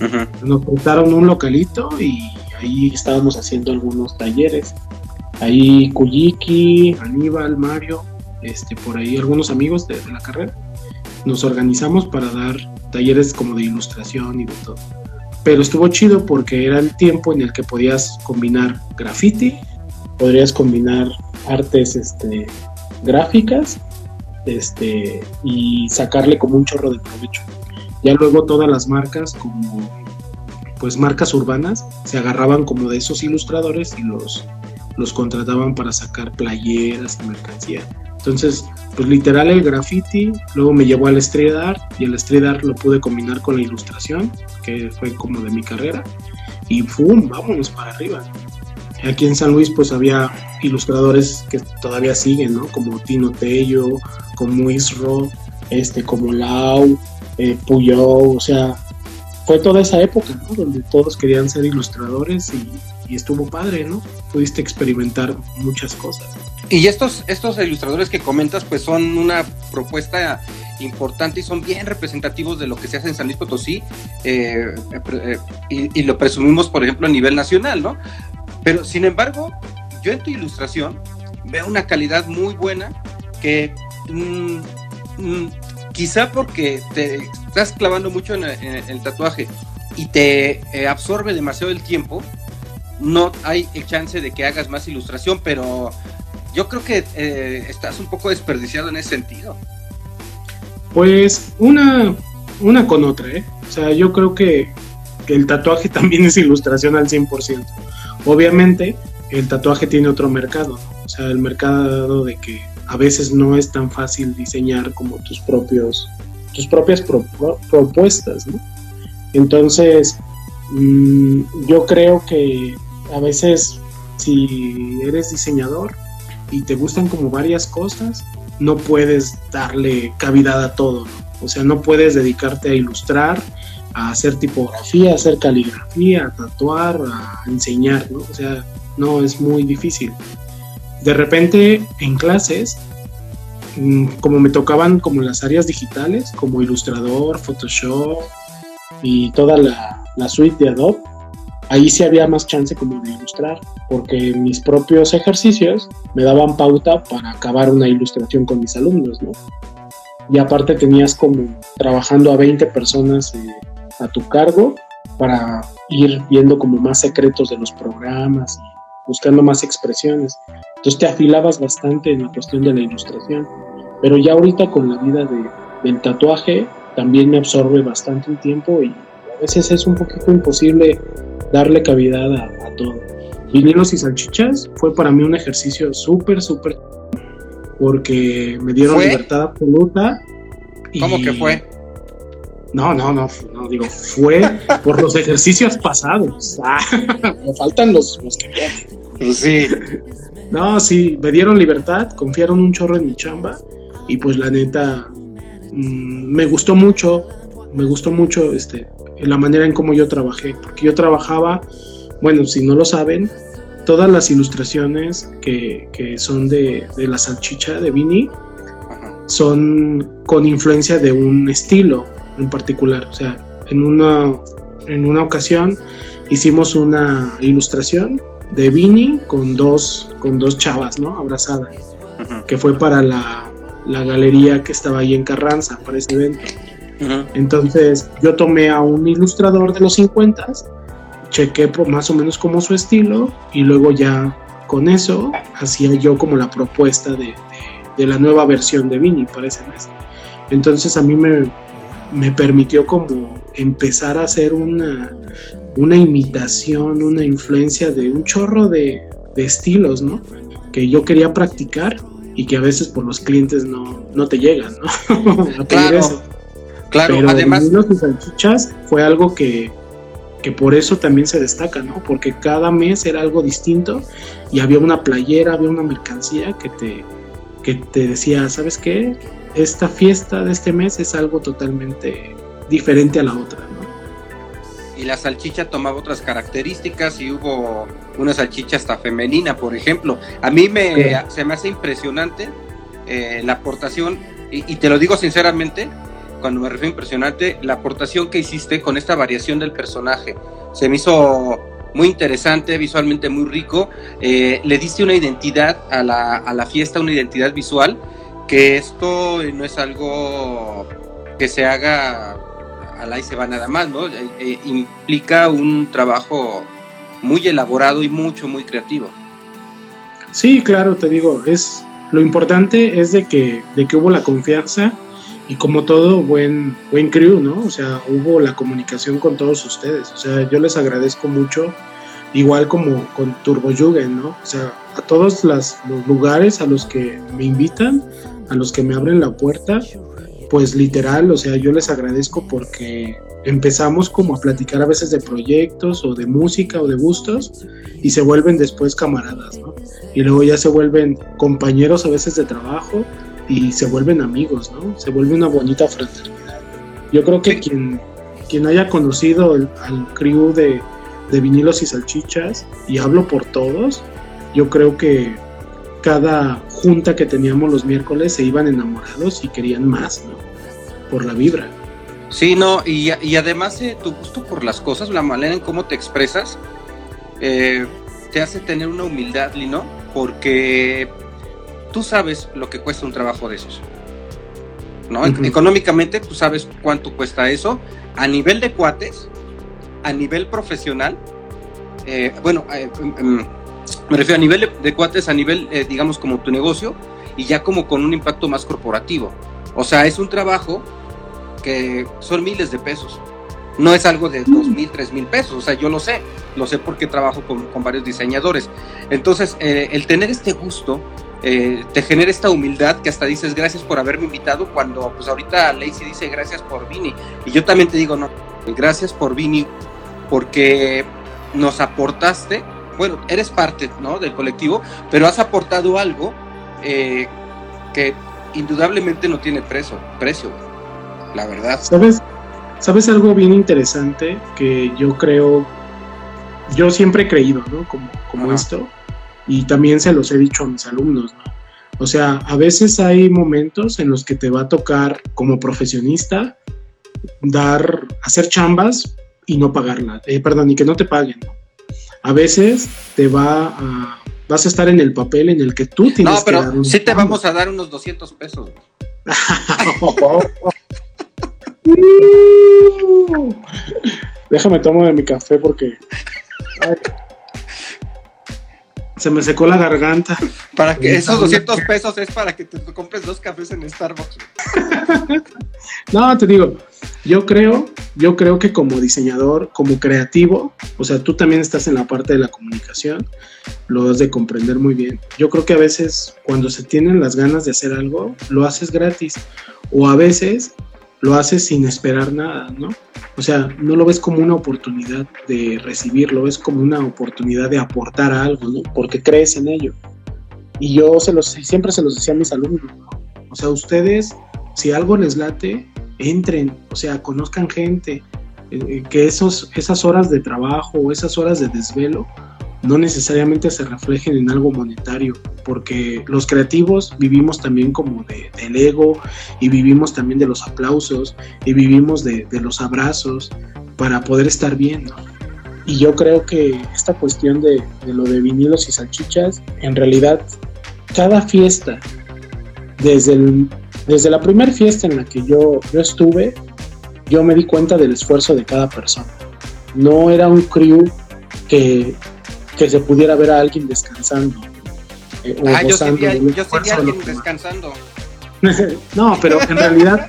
[SPEAKER 3] Uh -huh. Nos prestaron un localito y ahí estábamos haciendo algunos talleres. Ahí Kuyiki, Aníbal, Mario, este, por ahí algunos amigos de, de la carrera. Nos organizamos para dar talleres como de ilustración y de todo. Pero estuvo chido porque era el tiempo en el que podías combinar graffiti, podrías combinar artes este, gráficas este, y sacarle como un chorro de provecho. Ya luego todas las marcas, como pues marcas urbanas, se agarraban como de esos ilustradores y los, los contrataban para sacar playeras y mercancía. Entonces, pues literal el graffiti, luego me llevó al street art y el street art lo pude combinar con la ilustración, que fue como de mi carrera, y ¡pum! Vámonos para arriba. Aquí en San Luis pues había ilustradores que todavía siguen, ¿no? Como Tino Tello, como Isro, este, como Lau, eh, o sea, fue toda esa época, ¿no? Donde todos querían ser ilustradores y estuvo padre, ¿no? Pudiste experimentar muchas cosas.
[SPEAKER 2] Y estos, estos ilustradores que comentas, pues son una propuesta importante y son bien representativos de lo que se hace en San Luis Potosí eh, eh, y, y, lo presumimos, por ejemplo, a nivel nacional, ¿no? Pero, sin embargo, yo en tu ilustración veo una calidad muy buena que mmm, mmm, quizá porque te estás clavando mucho en, en el tatuaje y te eh, absorbe demasiado el tiempo, no hay el chance de que hagas más ilustración, pero yo creo que eh, estás un poco desperdiciado en ese sentido.
[SPEAKER 3] Pues una, una con otra, ¿eh? O sea, yo creo que, el tatuaje también es ilustración al 100%. Obviamente, el tatuaje tiene otro mercado, ¿no? o sea, el mercado de que a veces no es tan fácil diseñar como tus propios tus propias pro, pro, propuestas, ¿no? Entonces, mmm, yo creo que a veces si eres diseñador y te gustan como varias cosas, no puedes darle cavidad a todo, ¿no? O sea, no puedes dedicarte a ilustrar, a hacer tipografía, a hacer caligrafía, a tatuar, a enseñar, ¿no? O sea, no, es muy difícil. De repente, en clases, mm, como me tocaban como las áreas digitales, como ilustrador, Photoshop y toda la, la suite de Adobe, ahí sí había más chance como de ilustrar, porque mis propios ejercicios me daban pauta para acabar una ilustración con mis alumnos, ¿no? y aparte tenías como trabajando a 20 personas eh, a tu cargo para ir viendo como más secretos de los programas buscando más expresiones. Entonces te afilabas bastante en la cuestión de la ilustración. Pero ya ahorita con la vida de, del tatuaje también me absorbe bastante el tiempo y a veces es un poquito imposible darle cavidad a, a todo. Vinilos y salchichas fue para mí un ejercicio súper, súper porque me dieron
[SPEAKER 2] ¿Fue?
[SPEAKER 3] libertad absoluta. y-
[SPEAKER 2] ¿Cómo que fue?
[SPEAKER 3] No, no, no, no, digo, fue por los ejercicios pasados. Ah, me faltan los, los que vienen.
[SPEAKER 2] Pues sí.
[SPEAKER 3] No, sí, me dieron libertad, confiaron un chorro en mi chamba y pues la neta mm, me gustó mucho, me gustó mucho este la manera en cómo yo trabajé, porque yo trabajaba, bueno, si no lo saben, todas las ilustraciones que, que son de, de la salchicha de Vini son con influencia de un estilo en particular. O sea, en una, en una ocasión hicimos una ilustración de Vini con dos, con dos chavas, ¿no? Abrazadas, que fue para la, la galería que estaba ahí en Carranza, para ese evento. Entonces yo tomé a un ilustrador de los 50, chequé por más o menos como su estilo y luego ya con eso hacía yo como la propuesta de, de- de la nueva versión de Vini para ese mes. Entonces a mí me, me permitió como empezar a hacer una, una imitación, una influencia de un chorro de, de estilos, ¿no? Que yo quería practicar y que a veces por los clientes no, no te llegan, ¿no? A pedir
[SPEAKER 2] Claro. Claro,
[SPEAKER 3] Pero
[SPEAKER 2] además,
[SPEAKER 3] y salchichas fue algo que, que por eso también se destaca, ¿no? Porque cada mes era algo distinto y había una playera, había una mercancía que te, que te decía, ¿sabes qué? Esta fiesta de este mes es algo totalmente diferente a la otra, ¿no?
[SPEAKER 2] y la salchicha tomaba otras características y hubo una salchicha hasta femenina, por ejemplo. A mí me, se me hace impresionante eh, la aportación, y, y te lo digo sinceramente, cuando me refiero a impresionante, la aportación que hiciste con esta variación del personaje. Se me hizo muy interesante, visualmente muy rico. Eh, le diste una identidad a la, a la fiesta, una identidad visual, que esto no es algo que se haga al ahí se va nada más, ¿no? Eh, eh, implica un trabajo muy elaborado y mucho, muy creativo.
[SPEAKER 3] Sí, claro, te digo, es lo importante es de que, de que hubo la confianza y como todo buen, buen crew, ¿no? O sea, hubo la comunicación con todos ustedes. O sea, yo les agradezco mucho, igual como con Turbo Yugen, ¿no? O sea, a todos las- los lugares a los que me invitan, a los que me abren la puerta, pues literal, o sea, yo les agradezco porque empezamos como a platicar a veces de proyectos o de música o de gustos y se vuelven después camaradas, ¿no? y luego ya se vuelven compañeros a veces de trabajo y se vuelven amigos, ¿no? Se vuelve una bonita fraternidad. Yo creo que quien, quien haya conocido el- al crew de, de vinilos y salchichas, y hablo por todos, yo creo que cada junta que teníamos los miércoles se iban enamorados y querían más, ¿no? Por la vibra.
[SPEAKER 2] Sí, no, y, y además eh, tu gusto por las cosas, la manera en cómo te expresas, eh, te hace tener una humildad, Lino, porque tú sabes lo que cuesta un trabajo de esos. ¿no? Económicamente tú sabes cuánto cuesta eso, a nivel de cuates, a nivel profesional, eh, bueno, eh, em, em, me refiero a nivel de, de cuates, a nivel, eh, digamos, como tu negocio, y ya como con un impacto más corporativo. O sea, es un trabajo que son miles de pesos. No es algo de dos mil, tres mil pesos. O sea, yo lo sé. Lo sé porque trabajo con, con varios diseñadores. Entonces, el tener este gusto eh, te genera esta humildad que hasta dices gracias por haberme invitado cuando pues ahorita Lacey dice gracias por Vini. Y yo también te digo, no, gracias por Vini porque nos aportaste, bueno, eres parte ¿no? del colectivo, pero has aportado algo eh, que indudablemente no tiene precio, precio, la verdad.
[SPEAKER 3] ¿Sabes? ¿Sabes algo bien interesante que yo creo, yo siempre he creído, ¿no? Como, como
[SPEAKER 2] Ajá.
[SPEAKER 3] esto, y también se los he dicho a mis alumnos, ¿no? O sea, a veces hay momentos en los que te va a tocar como profesionista dar, hacer chambas y no pagarla, eh, perdón, y que no te paguen, ¿no? A veces te va a, vas a estar en el papel en el que tú tienes
[SPEAKER 2] No,
[SPEAKER 3] que dar
[SPEAKER 2] pero
[SPEAKER 3] un
[SPEAKER 2] sí te
[SPEAKER 3] chamba.
[SPEAKER 2] vamos a dar unos 200 pesos.
[SPEAKER 3] Déjame tomo de mi café porque ay, se me secó la garganta.
[SPEAKER 2] Para que esos 200 pesos es para que te compres dos cafés en Starbucks.
[SPEAKER 3] No, te digo, yo creo, yo creo que como diseñador, como creativo, o sea, tú también estás en la parte de la comunicación, lo has de comprender muy bien. Yo creo que a veces cuando se tienen las ganas de hacer algo, lo haces gratis o a veces lo haces sin esperar nada, ¿no? O sea, no lo ves como una oportunidad de recibir, lo ves como una oportunidad de aportar algo, ¿no? Porque crees en ello. Y yo se los, siempre se los decía a mis alumnos, ¿no? O sea, ustedes, si algo les late, entren, o sea, conozcan gente, eh, que esos, esas horas de trabajo o esas horas de desvelo no necesariamente se reflejen en algo monetario, porque los creativos vivimos también como de, del ego y vivimos también de los aplausos y vivimos de, los abrazos para poder estar bien. Y yo creo que esta cuestión de, de lo de vinilos y salchichas, en realidad, cada fiesta, desde, el, desde la primera fiesta en la que yo, yo estuve, yo me di cuenta del esfuerzo de cada persona. No era un crew que, que se pudiera ver a alguien descansando. eh, o
[SPEAKER 2] Ah,
[SPEAKER 3] gozando
[SPEAKER 2] yo sí vi
[SPEAKER 3] esfuerzo
[SPEAKER 2] a
[SPEAKER 3] de los
[SPEAKER 2] alguien descansando.
[SPEAKER 3] no, pero en realidad,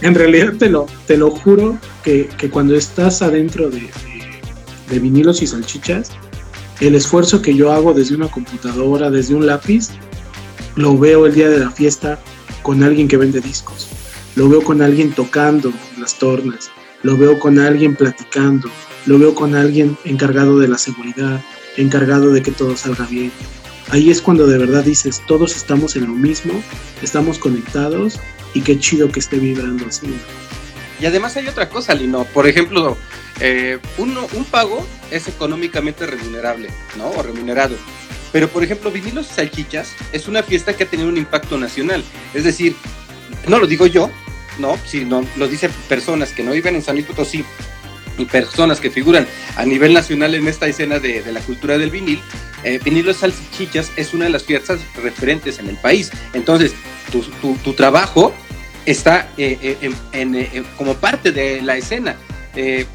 [SPEAKER 3] en realidad te lo, te lo juro que, que cuando estás adentro de, de- de vinilos y salchichas, el esfuerzo que yo hago desde una computadora, desde un lápiz, lo veo el día de la fiesta con alguien que vende discos. Lo veo con alguien tocando las tornas. Lo veo con alguien platicando. Lo veo con alguien encargado de la seguridad, encargado de que todo salga bien. Ahí es cuando de verdad dices, todos estamos en lo mismo, estamos conectados y qué chido que esté vibrando así.
[SPEAKER 2] Y además hay otra cosa, Lino. Por ejemplo, eh, uno, un pago es económicamente remunerable, ¿no? O remunerado. Pero, por ejemplo, Vinilos y Salchichas es una fiesta que ha tenido un impacto nacional. Es decir, no lo digo yo, ¿no? Sino lo dicen personas que no viven en San Luis Potosí personas que figuran a nivel nacional en esta escena de, de la cultura del vinil. Eh, Vinilos y Salchichas es una de las fiestas referentes en el país. Entonces, tu, tu- tu trabajo está eh, eh, en- en, eh, como parte de la escena. Eh,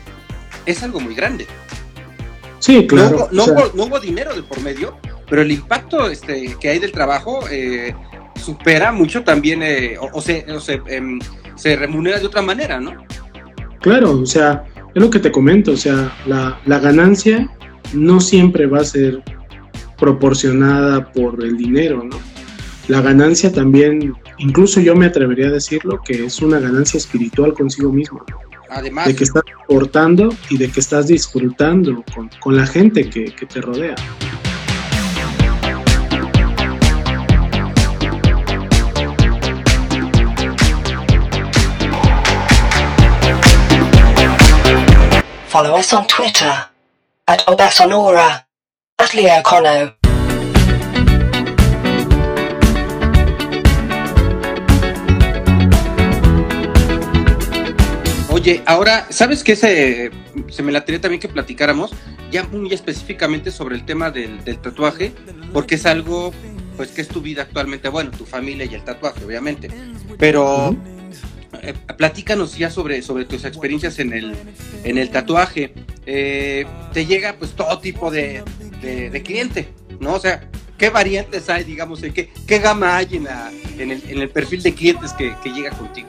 [SPEAKER 2] es algo muy grande.
[SPEAKER 3] Sí, claro.
[SPEAKER 2] no, no
[SPEAKER 3] o sea,
[SPEAKER 2] hubo- no hubo dinero de por medio, pero el impacto este, que hay del trabajo eh, supera mucho también, o, o se, o se, em, se remunera de otra manera, ¿no?
[SPEAKER 3] Claro, o sea, es lo que te comento, o sea, la, la ganancia no siempre va a ser proporcionada por el dinero, ¿no? La ganancia también, incluso yo me atrevería a decirlo, que es una ganancia espiritual consigo mismo,
[SPEAKER 2] Además,
[SPEAKER 3] de que estás aportando y de que estás disfrutando con, con la gente que, que te rodea.
[SPEAKER 1] Follow us on Twitter at Obasonora, at Leo Cono.
[SPEAKER 2] Oye, ahora, ¿sabes qué se, se me latería también que platicáramos? Ya muy específicamente sobre el tema del, del tatuaje, porque es algo, pues, que es tu vida actualmente, bueno, tu familia y el tatuaje, obviamente. Pero eh, platícanos ya sobre, sobre tus experiencias en el, en el tatuaje. Eh, te llega, pues, todo tipo de, de, cliente, ¿no? O sea, ¿qué variantes hay, digamos, en qué, qué gama hay en, la- en, el, en el perfil de clientes que, que llega contigo?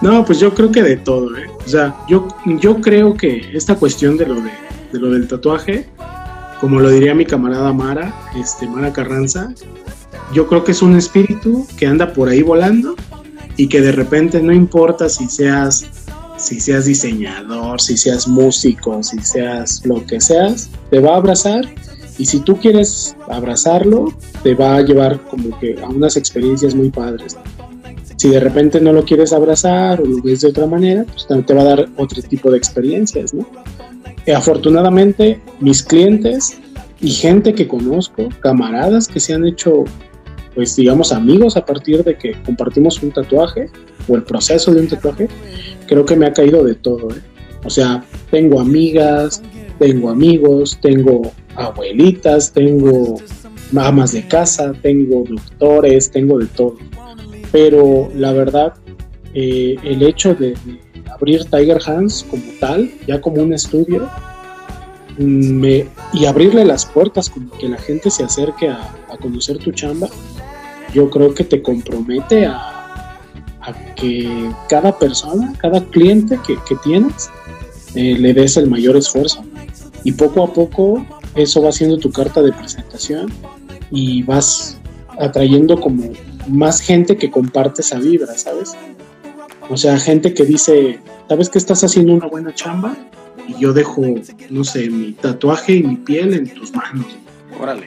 [SPEAKER 3] No, pues yo creo que de todo, ¿eh? O sea, yo, yo creo que esta cuestión de lo, de, de lo del tatuaje, como lo diría mi camarada Mara, este, Mara Carranza, yo creo que es un espíritu que anda por ahí volando y que de repente no importa si seas, si seas diseñador, si seas músico, si seas lo que seas, te va a abrazar y si tú quieres abrazarlo, te va a llevar como que a unas experiencias muy padres. Si de repente no lo quieres abrazar o lo ves de otra manera, pues te va a dar otro tipo de experiencias, ¿no? Eh, afortunadamente, mis clientes y gente que conozco, camaradas que se han hecho, pues digamos, amigos a partir de que compartimos un tatuaje o el proceso de un tatuaje, creo que me ha caído de todo, ¿eh? O sea, tengo amigas, tengo amigos, tengo abuelitas, tengo amas de casa, tengo doctores, tengo de todo. pero la verdad, eh, el hecho de, abrir Tiger Hands como tal, ya como un estudio, mm, y abrirle las puertas, como que la gente se acerque a, a conocer tu chamba, yo creo que te compromete a, que cada persona, cada cliente que, que tienes, eh, le des el mayor esfuerzo. Y poco a poco eso va siendo tu carta de presentación y vas atrayendo como más gente que comparte esa vibra, ¿sabes? O sea, gente que dice, ¿sabes que estás haciendo una buena chamba? Y yo dejo, no sé, mi tatuaje y mi piel en tus manos.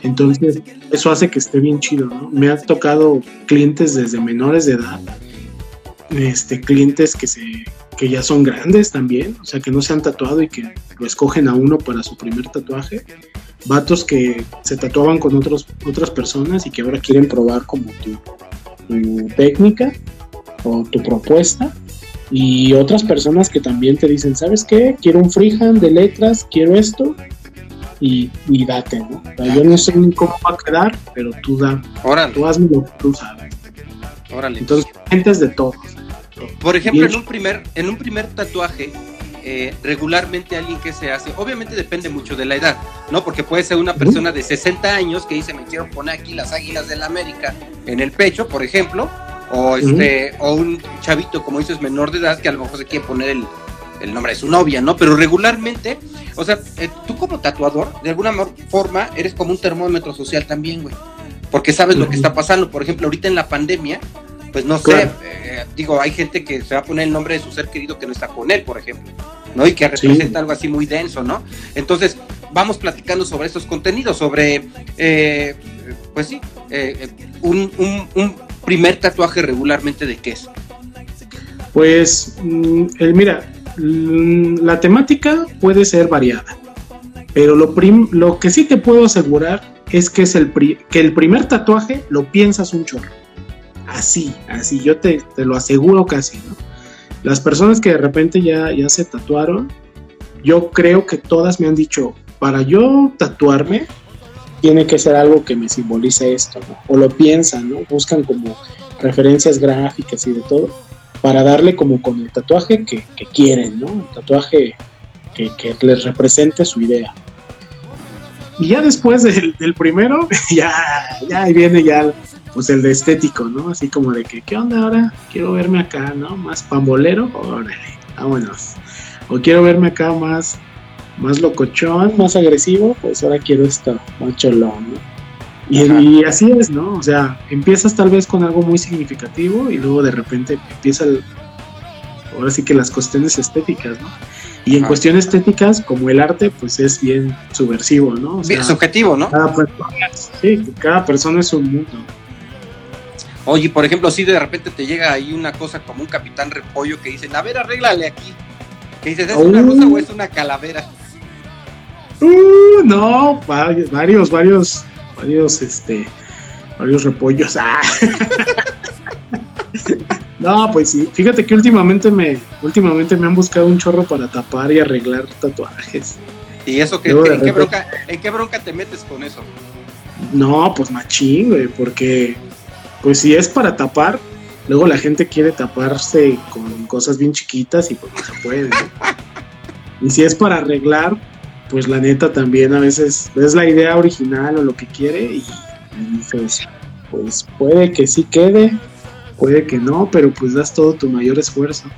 [SPEAKER 3] Entonces, eso hace que esté bien chido, ¿no? Me ha tocado clientes desde menores de edad, este, clientes que se que ya son grandes también, o sea, que no se han tatuado y que lo escogen a uno para su primer tatuaje. Vatos que se tatuaban con otros, otras personas y que ahora quieren probar como tu, tu técnica o tu propuesta. Y otras personas que también te dicen, ¿sabes qué? Quiero un freehand de letras, quiero esto, y, y date, ¿no? O sea, yo no sé ni cómo va a quedar, pero tú da,
[SPEAKER 2] Órale.
[SPEAKER 3] tú hazme lo que tú sabes.
[SPEAKER 2] Órale.
[SPEAKER 3] Entonces, gentes de todos.
[SPEAKER 2] Por ejemplo,
[SPEAKER 3] Bien.
[SPEAKER 2] en un primer, en un primer tatuaje, eh, regularmente alguien que se hace, obviamente depende mucho de la edad, ¿no? Porque puede ser una persona de 60 años que dice, me quiero poner aquí las águilas del la América en el pecho, por ejemplo, o este, o un chavito, como dices, menor de edad, que a lo mejor se quiere poner el, el nombre de su novia, ¿no? Pero regularmente, o sea, eh, tú como tatuador, de alguna forma, eres como un termómetro social también, güey. Porque sabes lo que está pasando. Por ejemplo, ahorita en la pandemia, pues no sé, eh, digo, hay gente que se va a poner el nombre de su ser querido que no está con él, por ejemplo, ¿no? Y que representa algo así muy denso, ¿no? Entonces, vamos platicando sobre estos contenidos, sobre, eh, pues sí, eh, un, un- un primer tatuaje regularmente de qué es.
[SPEAKER 3] Pues, mm, el, mira, la temática puede ser variada, pero lo, que sí te puedo asegurar es que, es el que el primer tatuaje lo piensas un chorro. Así, así, yo te, te lo aseguro casi. Las personas que de repente ya, ya se tatuaron, yo creo que todas me han dicho, para yo tatuarme, tiene que ser algo que me simbolice esto. O lo piensan, ¿no? Buscan como referencias gráficas y de todo para darle como con el tatuaje que, quieren, ¿no? El tatuaje que, que les represente su idea. Y ya después del, primero, ya, ya viene ya pues el de estético, ¿no? Así como de que, ¿qué onda ahora? Quiero verme acá, ¿no? Más pambolero, órale, vámonos. O quiero verme acá más, más locochón, más agresivo, pues ahora quiero esto, más cholón, ¿no? Y, así es, ¿no? O sea, empiezas tal vez con algo muy significativo y luego de repente empieza el, ahora sí que las cuestiones estéticas, ¿no? Y en
[SPEAKER 2] Ajá.
[SPEAKER 3] cuestiones estéticas, como el arte, pues es bien subversivo, ¿no? O
[SPEAKER 2] Bien,
[SPEAKER 3] sea,
[SPEAKER 2] subjetivo, ¿no?
[SPEAKER 3] cada persona, sí, cada persona es un mundo.
[SPEAKER 2] Oye, por ejemplo, si de repente te llega ahí una cosa como un capitán repollo que dicen, a ver, arréglale aquí. Que dices, ¿es una rosa o es una calavera?
[SPEAKER 3] Uh, no, varios, varios, varios, varios, este, varios repollos. Ah. no, pues sí. Fíjate que últimamente me, últimamente me han buscado un chorro para tapar y arreglar tatuajes.
[SPEAKER 2] ¿Y eso que, en, qué bronca, en qué bronca te metes con eso?
[SPEAKER 3] No, pues machín, güey, porque, pues si es para tapar, luego la gente quiere taparse con cosas bien chiquitas y pues no se puede. ¿no? Y si es para arreglar, pues la neta también a veces es la idea original o lo que quiere y, y dices, pues puede que sí quede, puede que no, pero pues das todo tu mayor esfuerzo.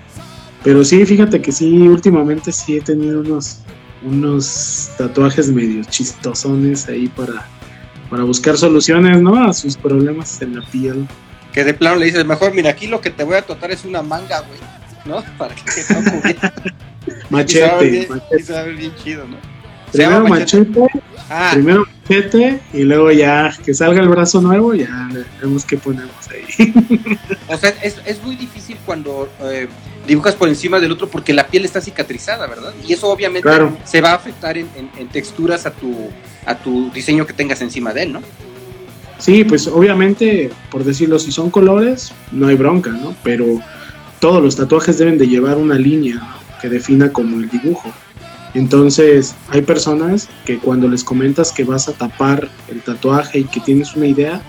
[SPEAKER 3] Pero sí, fíjate que sí, últimamente sí he tenido unos, unos tatuajes medio chistosones ahí para, para buscar soluciones, ¿no? A sus problemas en la piel.
[SPEAKER 2] Que de plano le dices, mejor, mira, aquí lo que te voy a tocar es una manga, güey. ¿No? Para que te toque bien. Y se va a ver
[SPEAKER 3] Machete,
[SPEAKER 2] bien-
[SPEAKER 3] machete.
[SPEAKER 2] y se va a ver bien chido, ¿no?
[SPEAKER 3] Primero
[SPEAKER 2] machete.
[SPEAKER 3] machete,
[SPEAKER 2] Ah,
[SPEAKER 3] primero machete y luego ya que salga el brazo nuevo, ya vemos qué ponemos ahí.
[SPEAKER 2] o sea, es, es muy difícil cuando eh, dibujas por encima del otro porque la piel está cicatrizada, ¿verdad? Y eso obviamente
[SPEAKER 3] Claro.
[SPEAKER 2] se va a afectar en, en- en texturas a tu, a tu diseño que tengas encima de él, ¿no?
[SPEAKER 3] Sí, pues obviamente, por decirlo, si son colores, no hay bronca, ¿no? Pero todos los tatuajes deben de llevar una línea que defina como el dibujo. Entonces, hay personas que cuando les comentas que vas a tapar el tatuaje y que tienes una idea,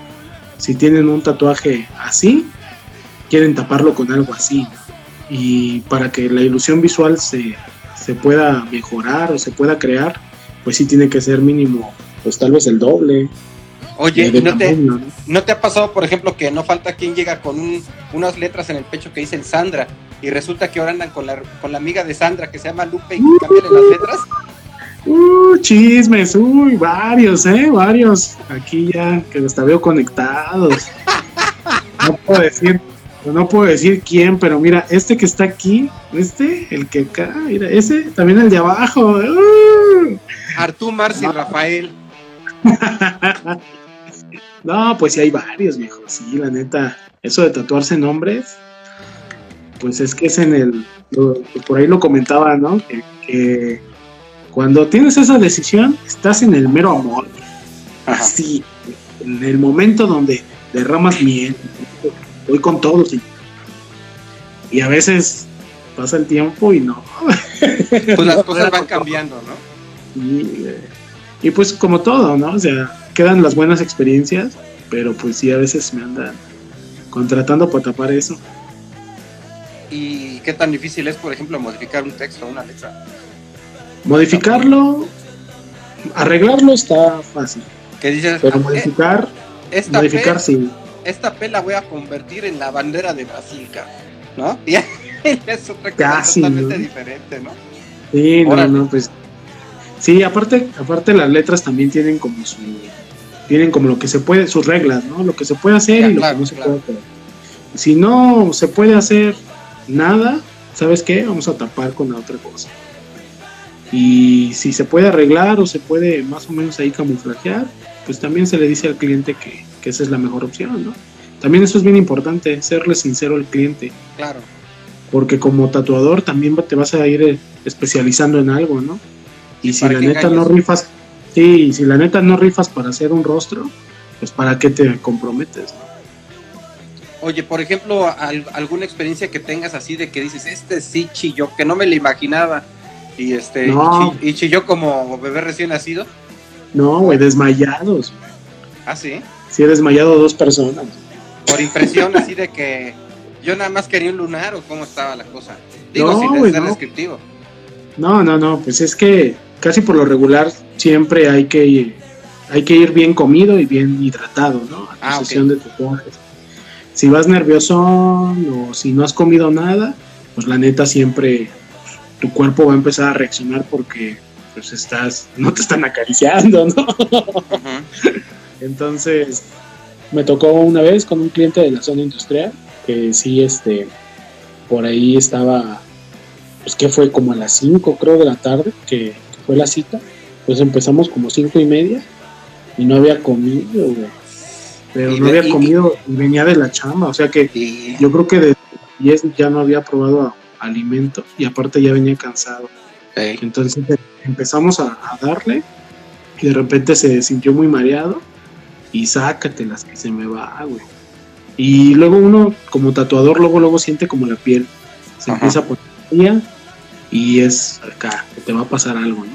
[SPEAKER 3] si tienen un tatuaje así, quieren taparlo con algo así. Y para que la ilusión visual se, se pueda mejorar o se pueda crear, pues sí tiene que ser mínimo, pues tal vez el doble.
[SPEAKER 2] Oye,
[SPEAKER 3] de
[SPEAKER 2] ¿y no te.
[SPEAKER 3] ¿no
[SPEAKER 2] te ha pasado, por ejemplo, que no falta quien llega con un- unas letras en el pecho que dicen Sandra y resulta que ahora andan con la, con la amiga de Sandra que se llama Lupe y cambian las letras?
[SPEAKER 3] Uh, chismes, uy, varios, eh, varios. Aquí ya que hasta veo conectados. No puedo decir, no puedo decir quién, pero mira, este que está aquí, este, el que acá, mira, ese, también el de abajo. uh.
[SPEAKER 2] Artú, Marci, Rafael.
[SPEAKER 3] No, pues sí hay varios, viejo. Sí, la neta, eso de tatuarse nombres, pues es que es en el, lo- por ahí lo comentaba, ¿no? Que, que cuando tienes esa decisión, estás en el mero amor.
[SPEAKER 2] Ajá.
[SPEAKER 3] Así, en el momento donde derramas miel, voy con todos y, y a veces pasa el tiempo y no.
[SPEAKER 2] Pues las cosas van cambiando, ¿no?
[SPEAKER 3] Y, eh, y pues como todo, ¿no? O sea, quedan las buenas experiencias, pero pues sí, a veces me andan contratando para tapar eso.
[SPEAKER 2] ¿Y qué tan difícil es, por ejemplo, modificar un texto, una letra?
[SPEAKER 3] Modificarlo, arreglarlo está fácil,
[SPEAKER 2] Que dices,
[SPEAKER 3] pero
[SPEAKER 2] "Ah,
[SPEAKER 3] modificar,
[SPEAKER 2] eh, esta,
[SPEAKER 3] modificar
[SPEAKER 2] P,
[SPEAKER 3] sí.
[SPEAKER 2] esta P la voy a convertir en la bandera de Brasil, cabrón", ¿no? Y es otra cosa
[SPEAKER 3] Casi,
[SPEAKER 2] totalmente
[SPEAKER 3] ¿no?
[SPEAKER 2] diferente, ¿no?
[SPEAKER 3] Sí, no,
[SPEAKER 2] Órale.
[SPEAKER 3] no, pues. Sí, aparte, aparte las letras también tienen como su. Tienen como lo que se puede, sus reglas, ¿no? Lo que se puede hacer
[SPEAKER 2] Ya,
[SPEAKER 3] y lo
[SPEAKER 2] claro,
[SPEAKER 3] que no se
[SPEAKER 2] claro.
[SPEAKER 3] puede hacer. Si no se puede hacer nada, ¿sabes qué? Vamos a tapar con la otra cosa. Y si se puede arreglar o se puede más o menos ahí camuflajear, pues también se le dice al cliente que, que esa es la mejor opción, ¿no? También eso es bien importante, serle sincero al cliente
[SPEAKER 2] Claro.
[SPEAKER 3] porque como tatuador también te vas a ir eh, especializando en algo, ¿no? Y si la neta no rifas, sí, y si la neta no rifas para hacer un rostro, pues para qué te comprometes, ¿no?
[SPEAKER 2] Oye, por ejemplo, al- alguna experiencia que tengas así de que dices, este sí chilló, que no me lo imaginaba. Y este,
[SPEAKER 3] No.
[SPEAKER 2] y, chi- y chilló como bebé recién nacido.
[SPEAKER 3] No, güey, desmayados.
[SPEAKER 2] Ah, sí.
[SPEAKER 3] Sí, he desmayado dos personas.
[SPEAKER 2] Por impresión así de que yo nada más quería un lunar o cómo estaba la cosa. Digo,
[SPEAKER 3] No,
[SPEAKER 2] sin ser
[SPEAKER 3] no.
[SPEAKER 2] descriptivo.
[SPEAKER 3] No, no, no, pues es que casi por lo regular siempre hay que ir, hay que ir bien comido y bien hidratado, ¿no? A
[SPEAKER 2] Ah, ok.
[SPEAKER 3] sesión de tatuajes. Si vas nervioso o si no has comido nada, pues la neta siempre tu cuerpo va a empezar a reaccionar porque pues estás, no te están acariciando, ¿no? Entonces, me tocó una vez con un cliente de la zona industrial que sí, este, por ahí estaba, pues que fue como a las 5 creo de la tarde que, que fue la cita. Pues empezamos como cinco y media y no había comido, güey. Pero
[SPEAKER 2] Y
[SPEAKER 3] no había
[SPEAKER 2] y-
[SPEAKER 3] comido y venía de la chamba, o sea que
[SPEAKER 2] Y
[SPEAKER 3] yo creo que de 10 ya no había probado a- alimento y aparte ya venía cansado. Entonces eh, empezamos a, a darle y de repente se sintió muy mareado y sácatelas que se me va, güey. Y luego uno como tatuador luego luego siente como la piel se
[SPEAKER 2] Ajá.
[SPEAKER 3] empieza a poner fría y es acá que te va a pasar algo, ¿no?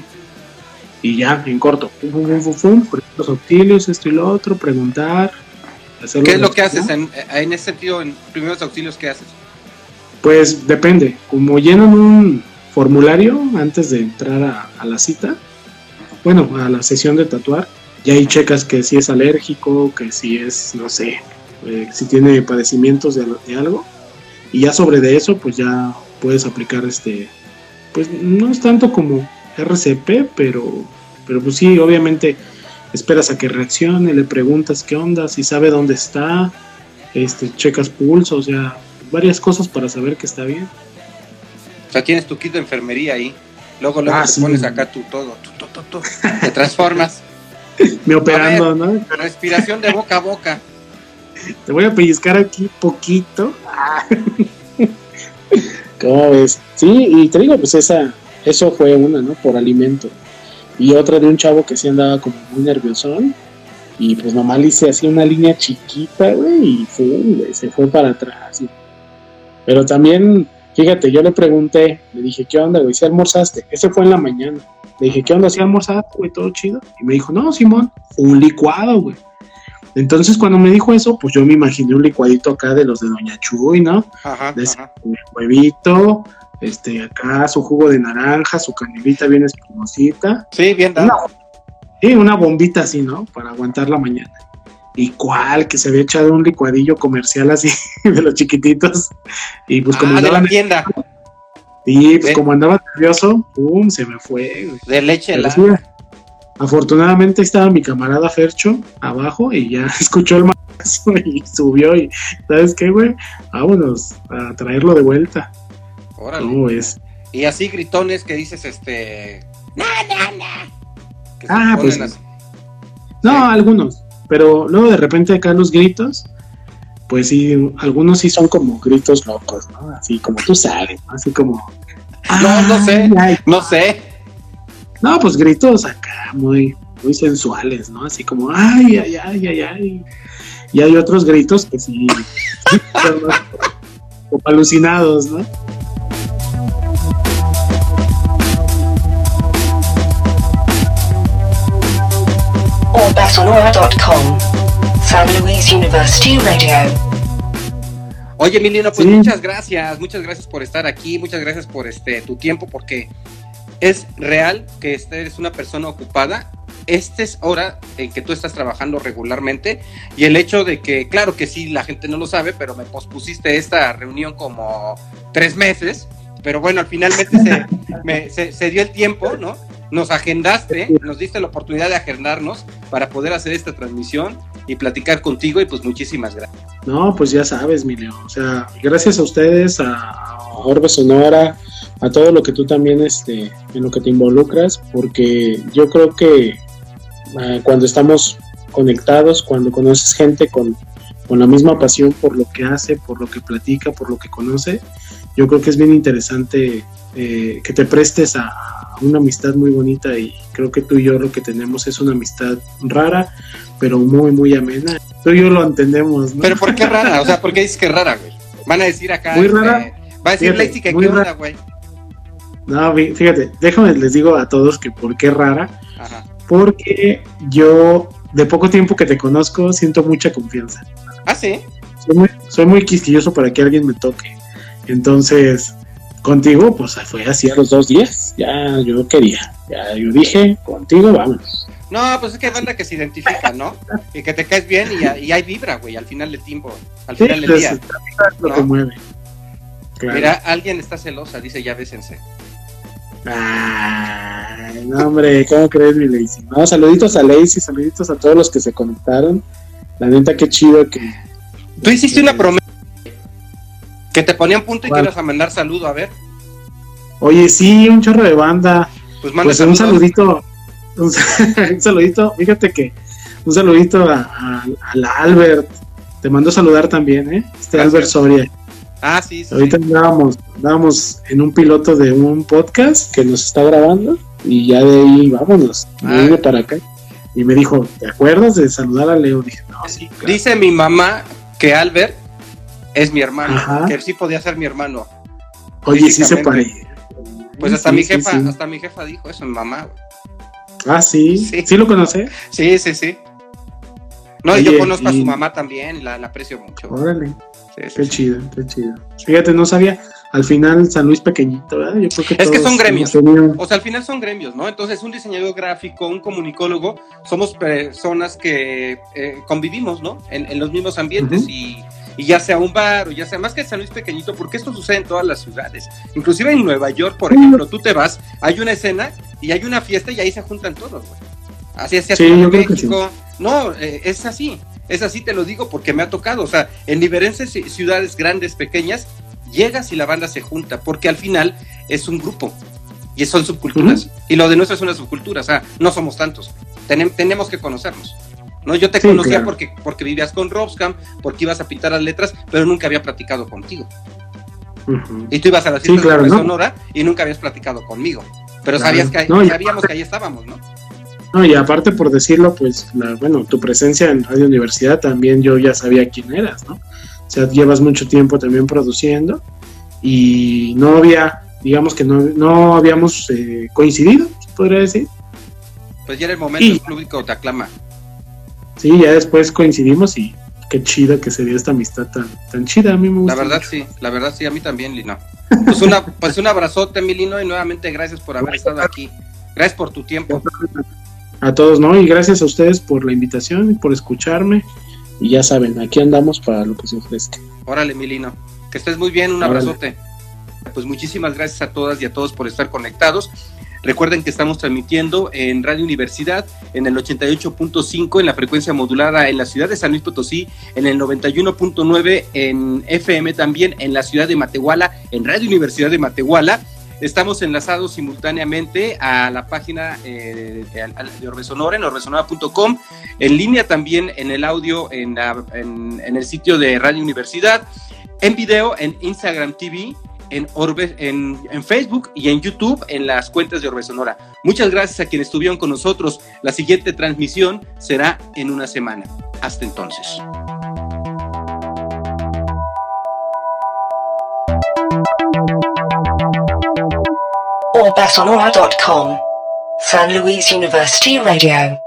[SPEAKER 3] Y ya en corto, pum, pum, pum, pum, pum, los auxilios, esto y lo otro, preguntar.
[SPEAKER 2] ¿Qué es lo que haces en, en ese sentido, en primeros auxilios, qué haces?
[SPEAKER 3] Pues depende, como llenan un formulario antes de entrar a, a la cita, bueno, a la sesión de tatuar, y ahí checas que si es alérgico, que si es, no sé, eh, si tiene padecimientos de, de algo, y ya sobre de eso, pues ya puedes aplicar este, pues no es tanto como RCP, pero, pero pues sí, obviamente esperas a que reaccione, le preguntas qué onda, si sabe dónde está, este, checas pulso, o sea, varias cosas para saber que está bien.
[SPEAKER 2] O sea, tienes tu kit de enfermería ahí. Luego, luego
[SPEAKER 3] Ah,
[SPEAKER 2] te
[SPEAKER 3] sí.
[SPEAKER 2] pones acá tu todo, tu, tu, tu, tu. te transformas.
[SPEAKER 3] Me operando, ¿no?
[SPEAKER 2] Respiración de boca a boca.
[SPEAKER 3] Te voy a pellizcar aquí poquito. ¿Cómo ves? Sí, y te digo, pues esa, eso fue una, ¿no? Por alimento. Y otra de un chavo que sí andaba como muy nerviosón. Y pues nomás le hice así una línea chiquita, güey, y fue, se fue para atrás. y- Pero también, fíjate, yo le pregunté, le dije, ¿qué onda, güey? ¿Si almorzaste? Ese fue en la mañana. Le dije, ¿qué onda? ¿Si almorzaste, güey? ¿Todo chido? Y me dijo, no, Simón, un licuado, güey. Entonces cuando me dijo eso, pues yo me imaginé un licuadito acá de los de Doña Chuy, ¿no?
[SPEAKER 2] Ajá,
[SPEAKER 3] De ese
[SPEAKER 2] ajá.
[SPEAKER 3] huevito, este, acá su jugo de naranja, su canelita bien espumosita.
[SPEAKER 2] Sí, bien dado.
[SPEAKER 3] sí, una bombita así, ¿no? Para aguantar la mañana. Y cuál, que se había echado un licuadillo comercial así de los chiquititos. Y pues como
[SPEAKER 2] ah, de
[SPEAKER 3] andaba,
[SPEAKER 2] la tienda,
[SPEAKER 3] y pues como andaba nervioso, pum, se me fue. güey.
[SPEAKER 2] de leche
[SPEAKER 3] sí, afortunadamente estaba mi camarada Fercho abajo y ya escuchó el mazo y subió y ¿sabes qué, güey? Vámonos a traerlo de vuelta.
[SPEAKER 2] Órale.
[SPEAKER 3] ¿Cómo es?
[SPEAKER 2] Y así gritones que dices, este. ¡No, no, no! Que se
[SPEAKER 3] Ah, pues. No,
[SPEAKER 2] Sí.
[SPEAKER 3] algunos, pero luego de repente acá los gritos, pues sí, algunos sí son como gritos locos, ¿no? Así como tú sabes, ¿no? así como...
[SPEAKER 2] No, no sé. No sé.
[SPEAKER 3] No, pues gritos acá muy, muy sensuales, ¿no? Así como, ay, ay, ay, ay, ay. Y hay otros gritos que sí, como alucinados, ¿no?
[SPEAKER 1] Orbasonora.com. San Luis University Radio.
[SPEAKER 2] Oye, Emiliano, pues
[SPEAKER 3] Sí.
[SPEAKER 2] muchas gracias, muchas gracias por estar aquí, muchas gracias por este tu tiempo, porque es real que este eres una persona ocupada. Esta es hora en que tú estás trabajando regularmente y el hecho de que, claro que sí, la gente no lo sabe, pero me pospusiste esta reunión como tres meses, pero bueno, finalmente se, me- se- se dio el tiempo, ¿no? Nos agendaste, nos diste la oportunidad de agendarnos para poder hacer esta transmisión y platicar contigo y pues muchísimas gracias.
[SPEAKER 3] No, pues ya sabes, Milio. O sea, gracias a ustedes, a, Orbe Sonora, a todo lo que tú también, este, en lo que te involucras, porque yo creo que ah, cuando estamos conectados, cuando conoces gente con, con la misma pasión por lo que hace, por lo que platica, por lo que conoce, yo creo que es bien interesante eh, que te prestes a una amistad muy bonita y creo que tú y yo lo que tenemos es una amistad rara, pero muy, muy amena. Tú y yo lo entendemos, ¿no?
[SPEAKER 2] Pero ¿por qué rara? O sea, ¿por qué dices que es rara, güey? Van a decir acá.
[SPEAKER 3] Muy rara.
[SPEAKER 2] Va a decir Lacey que qué
[SPEAKER 3] rara.
[SPEAKER 2] güey.
[SPEAKER 3] No, fí- fíjate, déjame les digo a todos que por qué rara,
[SPEAKER 2] Ajá.
[SPEAKER 3] porque yo de poco tiempo que te conozco siento mucha confianza.
[SPEAKER 2] Ah, sí.
[SPEAKER 3] Soy muy, soy muy quisquilloso para que alguien me toque. Entonces, contigo, pues fue así a los dos días. Ya yo quería. Ya yo dije, contigo vamos.
[SPEAKER 2] No, pues es que hay banda que se identifica, ¿no? Y que te caes bien y, y hay vibra, güey, al final del tiempo, al
[SPEAKER 3] Sí,
[SPEAKER 2] final del
[SPEAKER 3] pues,
[SPEAKER 2] día.
[SPEAKER 3] lo
[SPEAKER 2] ¿no?
[SPEAKER 3] que mueve. Claro.
[SPEAKER 2] Mira, alguien está celosa, dice ya bésense.
[SPEAKER 3] Ay, no, hombre, ¿cómo crees, mi Lacey? No, saluditos a Lacey, saluditos a todos los que se conectaron. La neta, qué chido que.
[SPEAKER 2] Tú hiciste una promesa que te ponían punto y
[SPEAKER 3] ¿Cuál?
[SPEAKER 2] ibas a mandar saludo, a ver.
[SPEAKER 3] Oye, sí, un chorro de banda.
[SPEAKER 2] Pues
[SPEAKER 3] Pues un saludito, un, un saludito, fíjate que un saludito a, a, a la Albert. Te mando saludar también, ¿eh? Este
[SPEAKER 2] Gracias.
[SPEAKER 3] Albert Soria.
[SPEAKER 2] Ah, sí, sí.
[SPEAKER 3] Ahorita andábamos, andábamos en un piloto de un podcast que nos está grabando y ya de ahí vámonos.
[SPEAKER 2] Ah.
[SPEAKER 3] vine para acá y me dijo, ¿te acuerdas de saludar a Leo? Dije, no, sí, claro.
[SPEAKER 2] Dice mi mamá que Albert es mi hermano,
[SPEAKER 3] Ajá.
[SPEAKER 2] que sí podía ser mi hermano.
[SPEAKER 3] Oye, sí se parece.
[SPEAKER 2] Pues hasta
[SPEAKER 3] Sí,
[SPEAKER 2] mi jefa,
[SPEAKER 3] sí.
[SPEAKER 2] hasta mi jefa dijo eso, mi mamá.
[SPEAKER 3] Ah, sí.
[SPEAKER 2] Sí.
[SPEAKER 3] lo conoce?
[SPEAKER 2] Sí, sí, sí. No,
[SPEAKER 3] Oye,
[SPEAKER 2] yo conozco a su mamá también, la, la aprecio mucho.
[SPEAKER 3] Órale. Qué chido, qué chido. Fíjate, no sabía. Al final, San Luis pequeñito, ¿verdad? Yo creo que
[SPEAKER 2] Es que son gremios. O sea, al final son gremios, ¿no? Entonces, un diseñador gráfico, un comunicólogo, somos personas que eh, convivimos, ¿no? En, en los mismos ambientes y, y ya sea un bar o ya sea más que San Luis pequeñito, porque esto sucede en todas las ciudades. Inclusive en Nueva York, por ejemplo, tú te vas, hay una escena y hay una fiesta y ahí se juntan todos, güey. Así es,
[SPEAKER 3] Sí, yo creo que
[SPEAKER 2] México. No, eh, es así. Es así, te lo digo porque me ha tocado. O sea, en diferentes ci- ciudades grandes, pequeñas, llegas y la banda se junta, porque al final es un grupo y son subculturas. Y lo de nuestro es una subcultura, o sea, no somos tantos. Tenem- tenemos que conocernos. ¿No? Yo te
[SPEAKER 3] Sí,
[SPEAKER 2] conocía
[SPEAKER 3] claro.
[SPEAKER 2] porque, porque vivías con Robscam, porque ibas a pintar las letras, pero nunca había platicado contigo. Y tú ibas a la
[SPEAKER 3] Sí, claro,
[SPEAKER 2] de
[SPEAKER 3] ¿no?
[SPEAKER 2] Sonora y nunca habías platicado conmigo. Pero
[SPEAKER 3] Claro.
[SPEAKER 2] sabías que,
[SPEAKER 3] No,
[SPEAKER 2] sabíamos que ahí estábamos, ¿no?
[SPEAKER 3] No, y aparte por decirlo, pues, la, bueno, tu presencia en Radio Universidad también yo ya sabía quién eras, ¿no? O sea, llevas mucho tiempo también produciendo y no había, digamos que no, no habíamos eh, coincidido, podría decir.
[SPEAKER 2] Pues ya era el momento,
[SPEAKER 3] Y-
[SPEAKER 2] el público te aclama.
[SPEAKER 3] Sí, ya después coincidimos y qué chido que se dio esta amistad tan, tan chida. A mí me gusta.
[SPEAKER 2] La verdad
[SPEAKER 3] mucho.
[SPEAKER 2] sí, la verdad sí, a mí también, Lino. Pues, una, pues un abrazote, mi Lino, y nuevamente gracias por haber estado aquí. Gracias por tu tiempo.
[SPEAKER 3] A todos, ¿no? Y gracias a ustedes por la invitación y por escucharme. Y ya saben, aquí andamos para lo que se ofrezca.
[SPEAKER 2] Órale, mi Lino. Que estés muy bien, un
[SPEAKER 3] Órale.
[SPEAKER 2] abrazote. Pues muchísimas gracias a todas y a todos por estar conectados. Recuerden que estamos transmitiendo en Radio Universidad en el 88.5 en la frecuencia modulada en la ciudad de San Luis Potosí, en el 91.9 en FM también en la ciudad de Matehuala, en Radio Universidad de Matehuala. Estamos enlazados simultáneamente a la página eh, de, de Orbe Sonora, en orbesonora.com, en línea también en el audio en, la- en- en el sitio de Radio Universidad, en video en Instagram TV, en, Orbe, en, Facebook y en YouTube en las cuentas de Orbe Sonora. Muchas gracias a quienes estuvieron con nosotros. La siguiente transmisión será en una semana. Hasta entonces.
[SPEAKER 1] Orbasonora.com. San Luis University Radio.